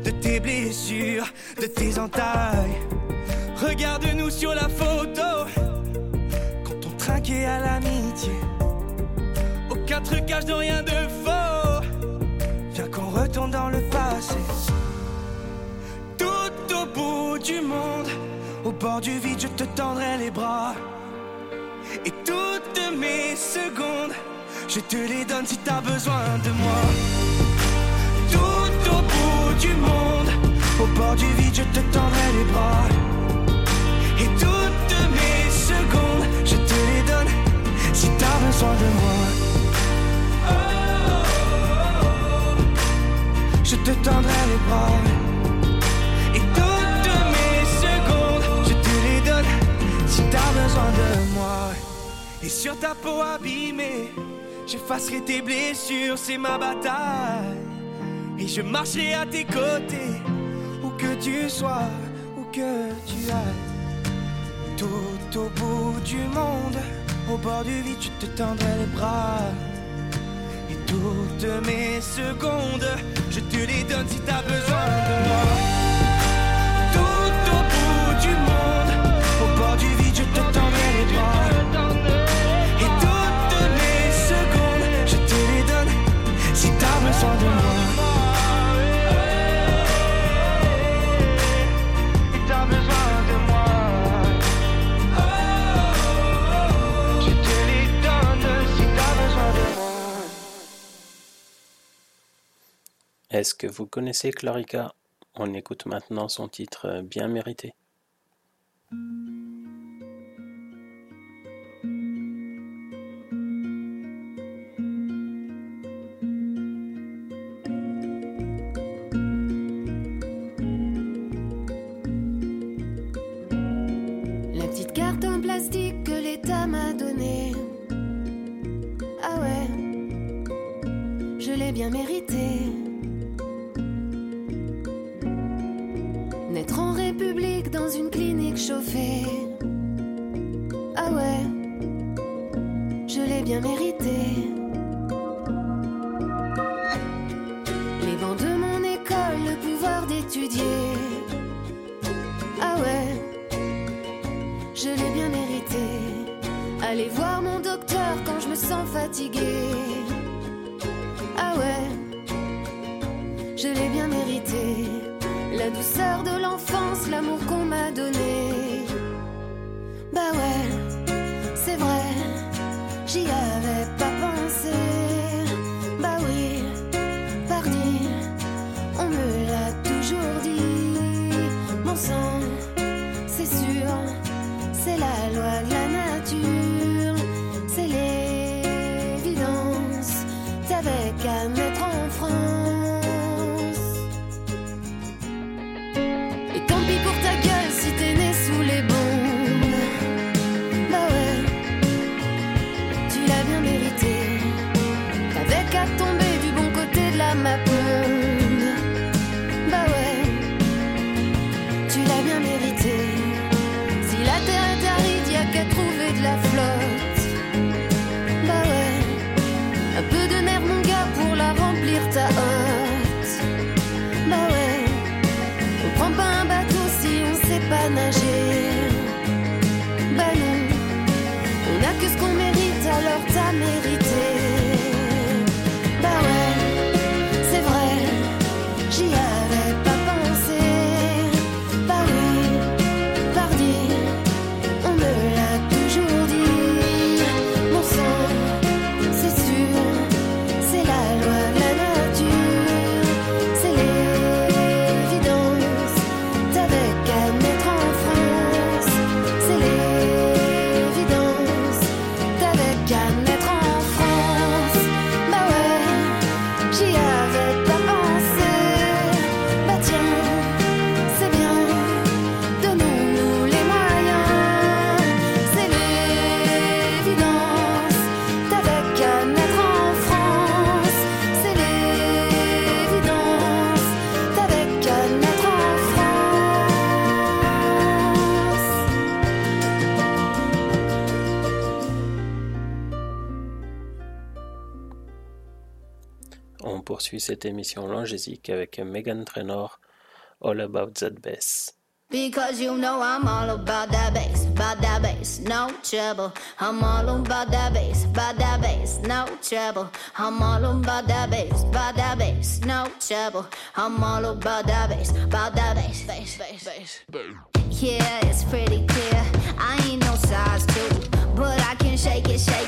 de tes blessures, de tes entailles. Regarde-nous sur la photo, quand on trinquait à l'amitié. Aucun trucage de rien de faux. Viens qu'on retourne dans le passé. Bout du monde, au bord du vide, je te tendrai les bras. Et toutes mes secondes, je te les donne si t'as besoin de moi. Tout au bout du monde, au bord du vide, je te tendrai les bras. Et toutes mes secondes, je te les donne si t'as besoin de moi. Je te tendrai les bras. De moi. Et sur ta peau abîmée, j'effacerai tes blessures, c'est ma bataille. Et je marcherai à tes côtés, où que tu sois, où que tu ailles. Tout au bout du monde, au bord du vide, je te tendrai les bras. Et toutes mes secondes, je te les donne si t'as besoin de moi. Besoin de moi. Est-ce que vous connaissez Clarica On écoute maintenant son titre euh, bien mérité. Que l'État m'a donnée. Ah ouais, je l'ai bien mérité. Naître en République dans une clinique chauffée. Ah ouais, je l'ai bien mérité. Les bancs de mon école, le pouvoir d'étudier. je l'ai bien mérité. aller voir mon docteur quand je me sens fatiguée. Ah ouais, je l'ai bien mérité. La douceur de l'enfance, l'amour qu'on m'a donné. Bah ouais, c'est vrai, j'y avais pas pensé. Bah oui, pardi, on me l'a toujours dit. Mon sang. alors t'as mérité. poursuit cette émission longésique avec Megan Trainor, All About That Bass. Because you know I'm all about that bass, about that bass, no trouble. I'm all about that bass, about that bass, no trouble. I'm all about that bass, about that bass, no trouble. I'm all about that bass, about that bass, bass, bass, bass. Yeah, it's pretty clear. I ain't no size two, but I can shake it, shake it.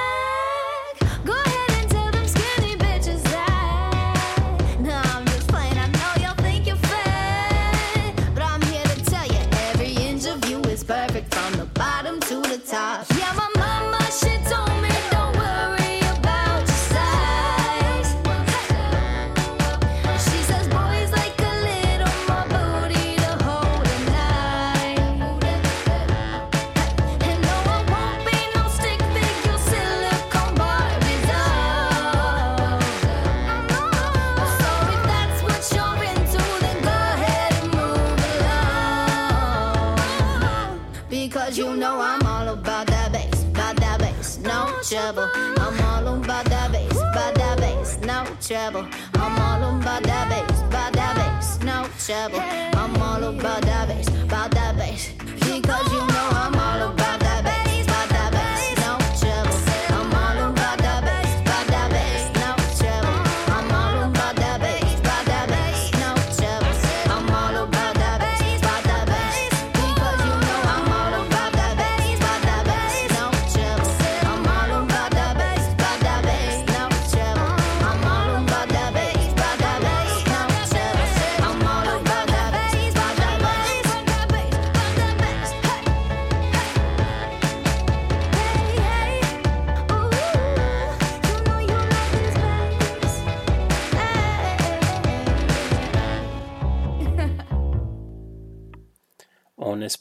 trouble.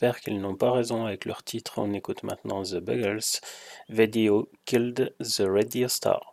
Espère qu'ils n'ont pas raison avec leur titre. On écoute maintenant The Buggles. Video Killed the Radio Star.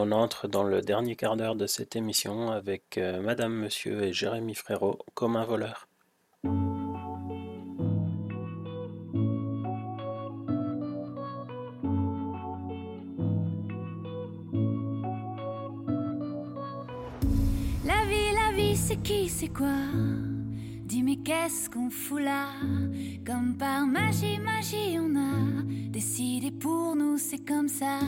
On entre dans le dernier quart d'heure de cette émission avec euh, Madame, Monsieur et Jérémy Frérot comme un voleur. La vie, la vie, c'est qui, c'est quoi? Qu'est-ce qu'on fout là? Comme par magie, magie, on a décidé pour nous, c'est comme ça.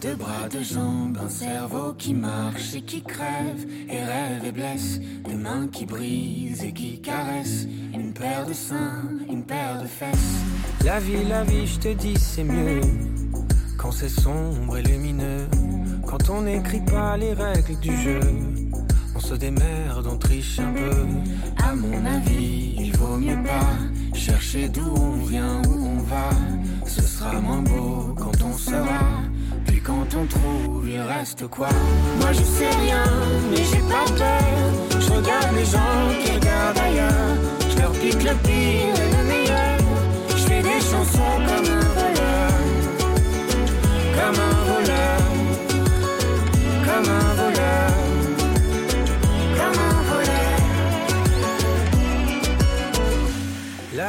Deux bras, deux jambes, un cerveau qui marche et qui crève et rêve et blesse, des mains qui brisent et qui caressent, une paire de seins, une paire de fesses. La vie, la vie, je te dis, c'est mieux quand c'est sombre et lumineux, quand on n'écrit pas les règles du jeu. Se démerde, on triche un peu. À mon avis, il vaut mieux pas chercher d'où on vient, où on va. Ce sera moins beau quand on saura. Puis quand on trouve, il reste quoi? Moi je sais rien, mais j'ai pas peur. Je regarde les gens qui regardent ailleurs. Je leur pique le pire et le meilleur. Je fais des chansons comme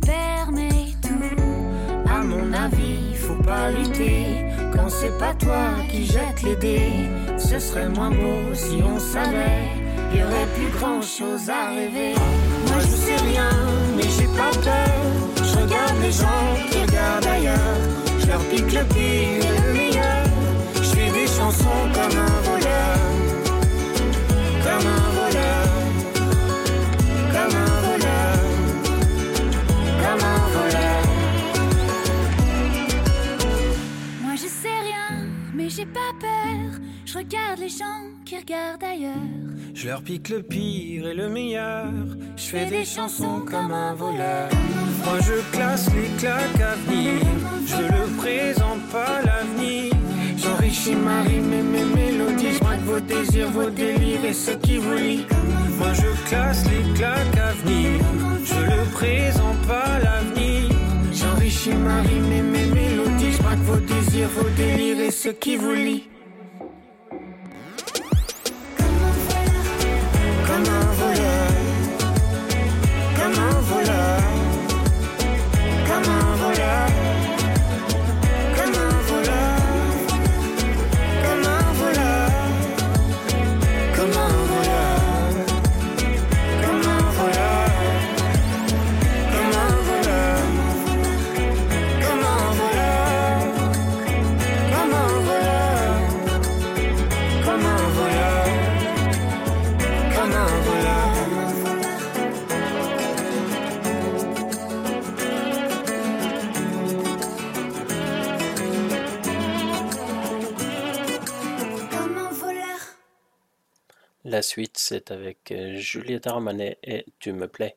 permet tout. À mon avis, faut pas lutter quand c'est pas toi qui jette les dés. Ce serait moins beau si on savait. Y aurait plus grand chose à rêver. Moi je sais rien, mais j'ai pas peur. Je regarde les gens qui regardent ailleurs. Je leur pique le pire et le meilleur. Je fais des chansons comme un voleur. Comme un Je regarde les gens qui regardent ailleurs. Je leur pique le pire et le meilleur. Je fais des chansons comme un voleur. Moi je classe les claques à venir. Je le présente pas l'avenir. J'enrichis ma rime et mes mélodies. Je braque vos désirs, vos délires et ce qui vous lie. Moi je classe les claques à venir. Je le présente pas l'avenir. J'enrichis ma rime et mes mélodies. Je braque vos désirs, vos délires et ce qui vous lie. na na La suite, c'est avec euh, Juliette Armanet et Tu me plais.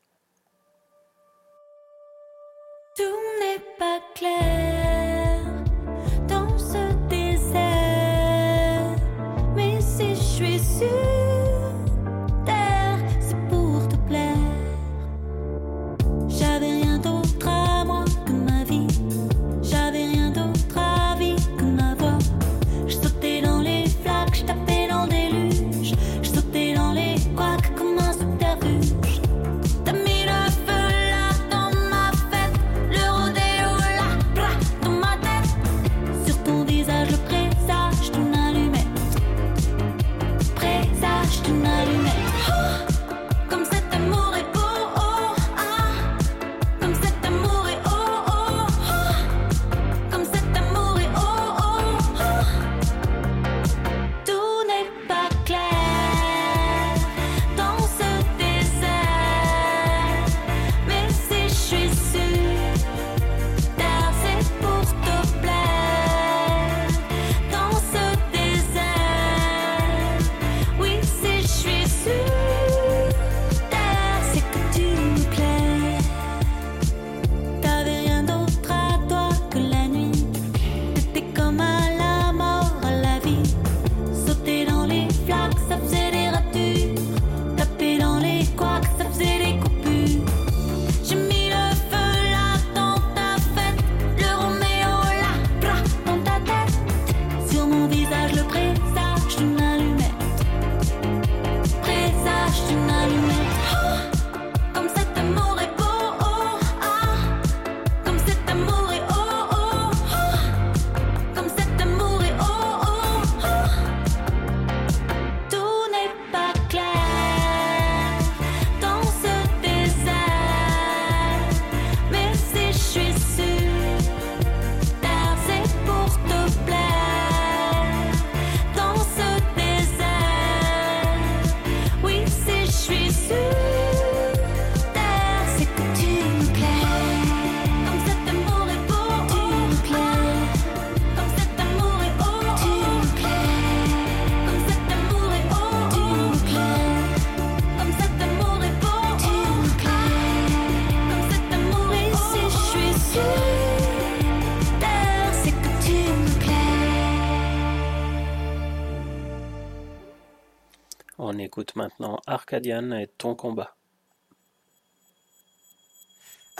Arcadian et ton combat.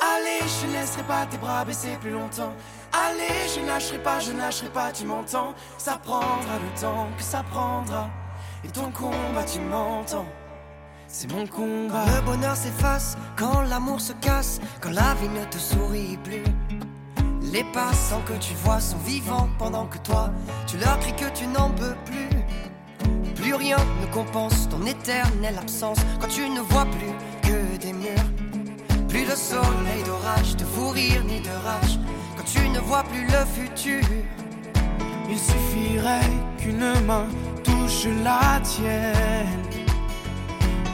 Allez, je ne laisserai pas tes bras baisser plus longtemps. Allez, je lâcherai pas, je lâcherai pas, tu m'entends. Ça prendra le temps que ça prendra. Et ton combat, tu m'entends. C'est mon combat. Le bonheur s'efface quand l'amour se casse, quand la vie ne te sourit plus. Les passants que tu vois sont vivants pendant que toi, tu leur cries que tu n'en peux plus. Plus rien ne compense ton éternelle absence quand tu ne vois plus que des murs. Plus de soleil d'orage, de fou rire ni de rage quand tu ne vois plus le futur. Il suffirait qu'une main touche la tienne,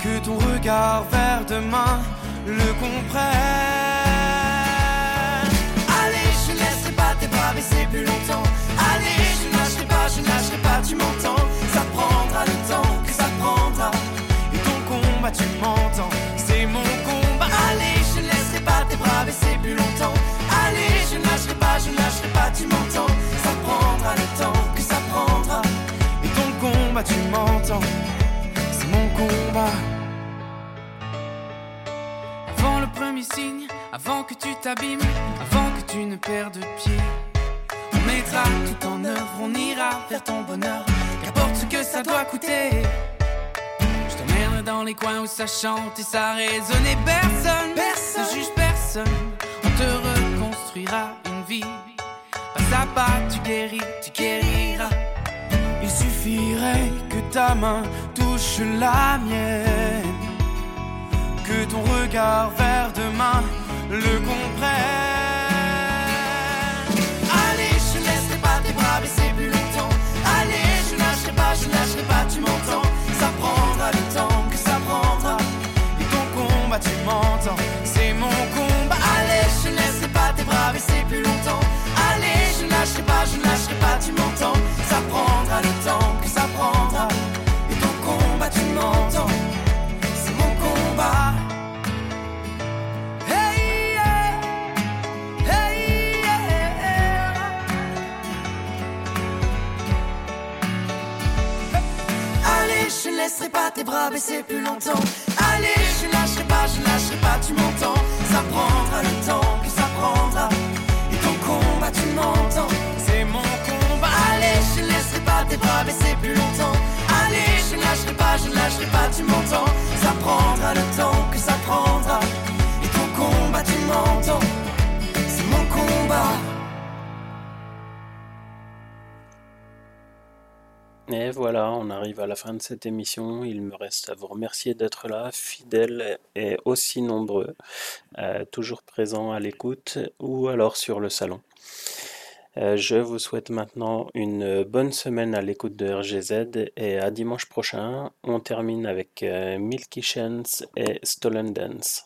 que ton regard vers demain le comprenne. Allez, je ne laisserai pas tes bras baisser plus longtemps. Allez, je ne lâcherai pas, je ne lâcherai pas, tu avant que tu t'abîmes, avant que tu ne perdes pied. On mettra tout en œuvre, on ira vers ton bonheur, qu'importe ce que ça doit coûter. Je t'emmènerai dans les coins où ça chante et ça résonne et personne, personne, ne juge personne. On te reconstruira une vie, pas à pas, tu guéris, tu guériras. Il suffirait que ta main touche la mienne, que ton regard vers demain le comprenne. Allez, je ne laisserai pas tes bras baisser plus longtemps. Allez, je lâcherai pas, je lâcherai pas, tu m'entends. Ça prendra le temps que ça prendra. Et ton combat, tu m'entends. C'est mon combat. Allez, je ne laisserai pas tes bras baisser plus longtemps. Allez, je lâcherai pas, je lâcherai pas, tu m'entends. Ça prendra le temps laisserai pas tes bras baisser plus longtemps. Allez, je lâcherai pas, je lâcherai pas, tu m'entends. Ça prendra le temps que ça prendra. Et ton combat, tu m'entends. C'est mon combat. Allez, je ne laisserai pas tes bras baisser plus longtemps. Allez, je lâcherai pas, je lâcherai pas, tu m'entends. Ça prendra le temps que ça prendra. Et ton combat, tu m'entends. C'est mon combat. Et voilà, on arrive à la fin de cette émission. Il me reste à vous remercier d'être là, fidèles et aussi nombreux, euh, toujours présents à l'écoute ou alors sur le salon. Euh, je vous souhaite maintenant une bonne semaine à l'écoute de RGZ et à dimanche prochain. On termine avec euh, Milky Chance et Stolen Dance.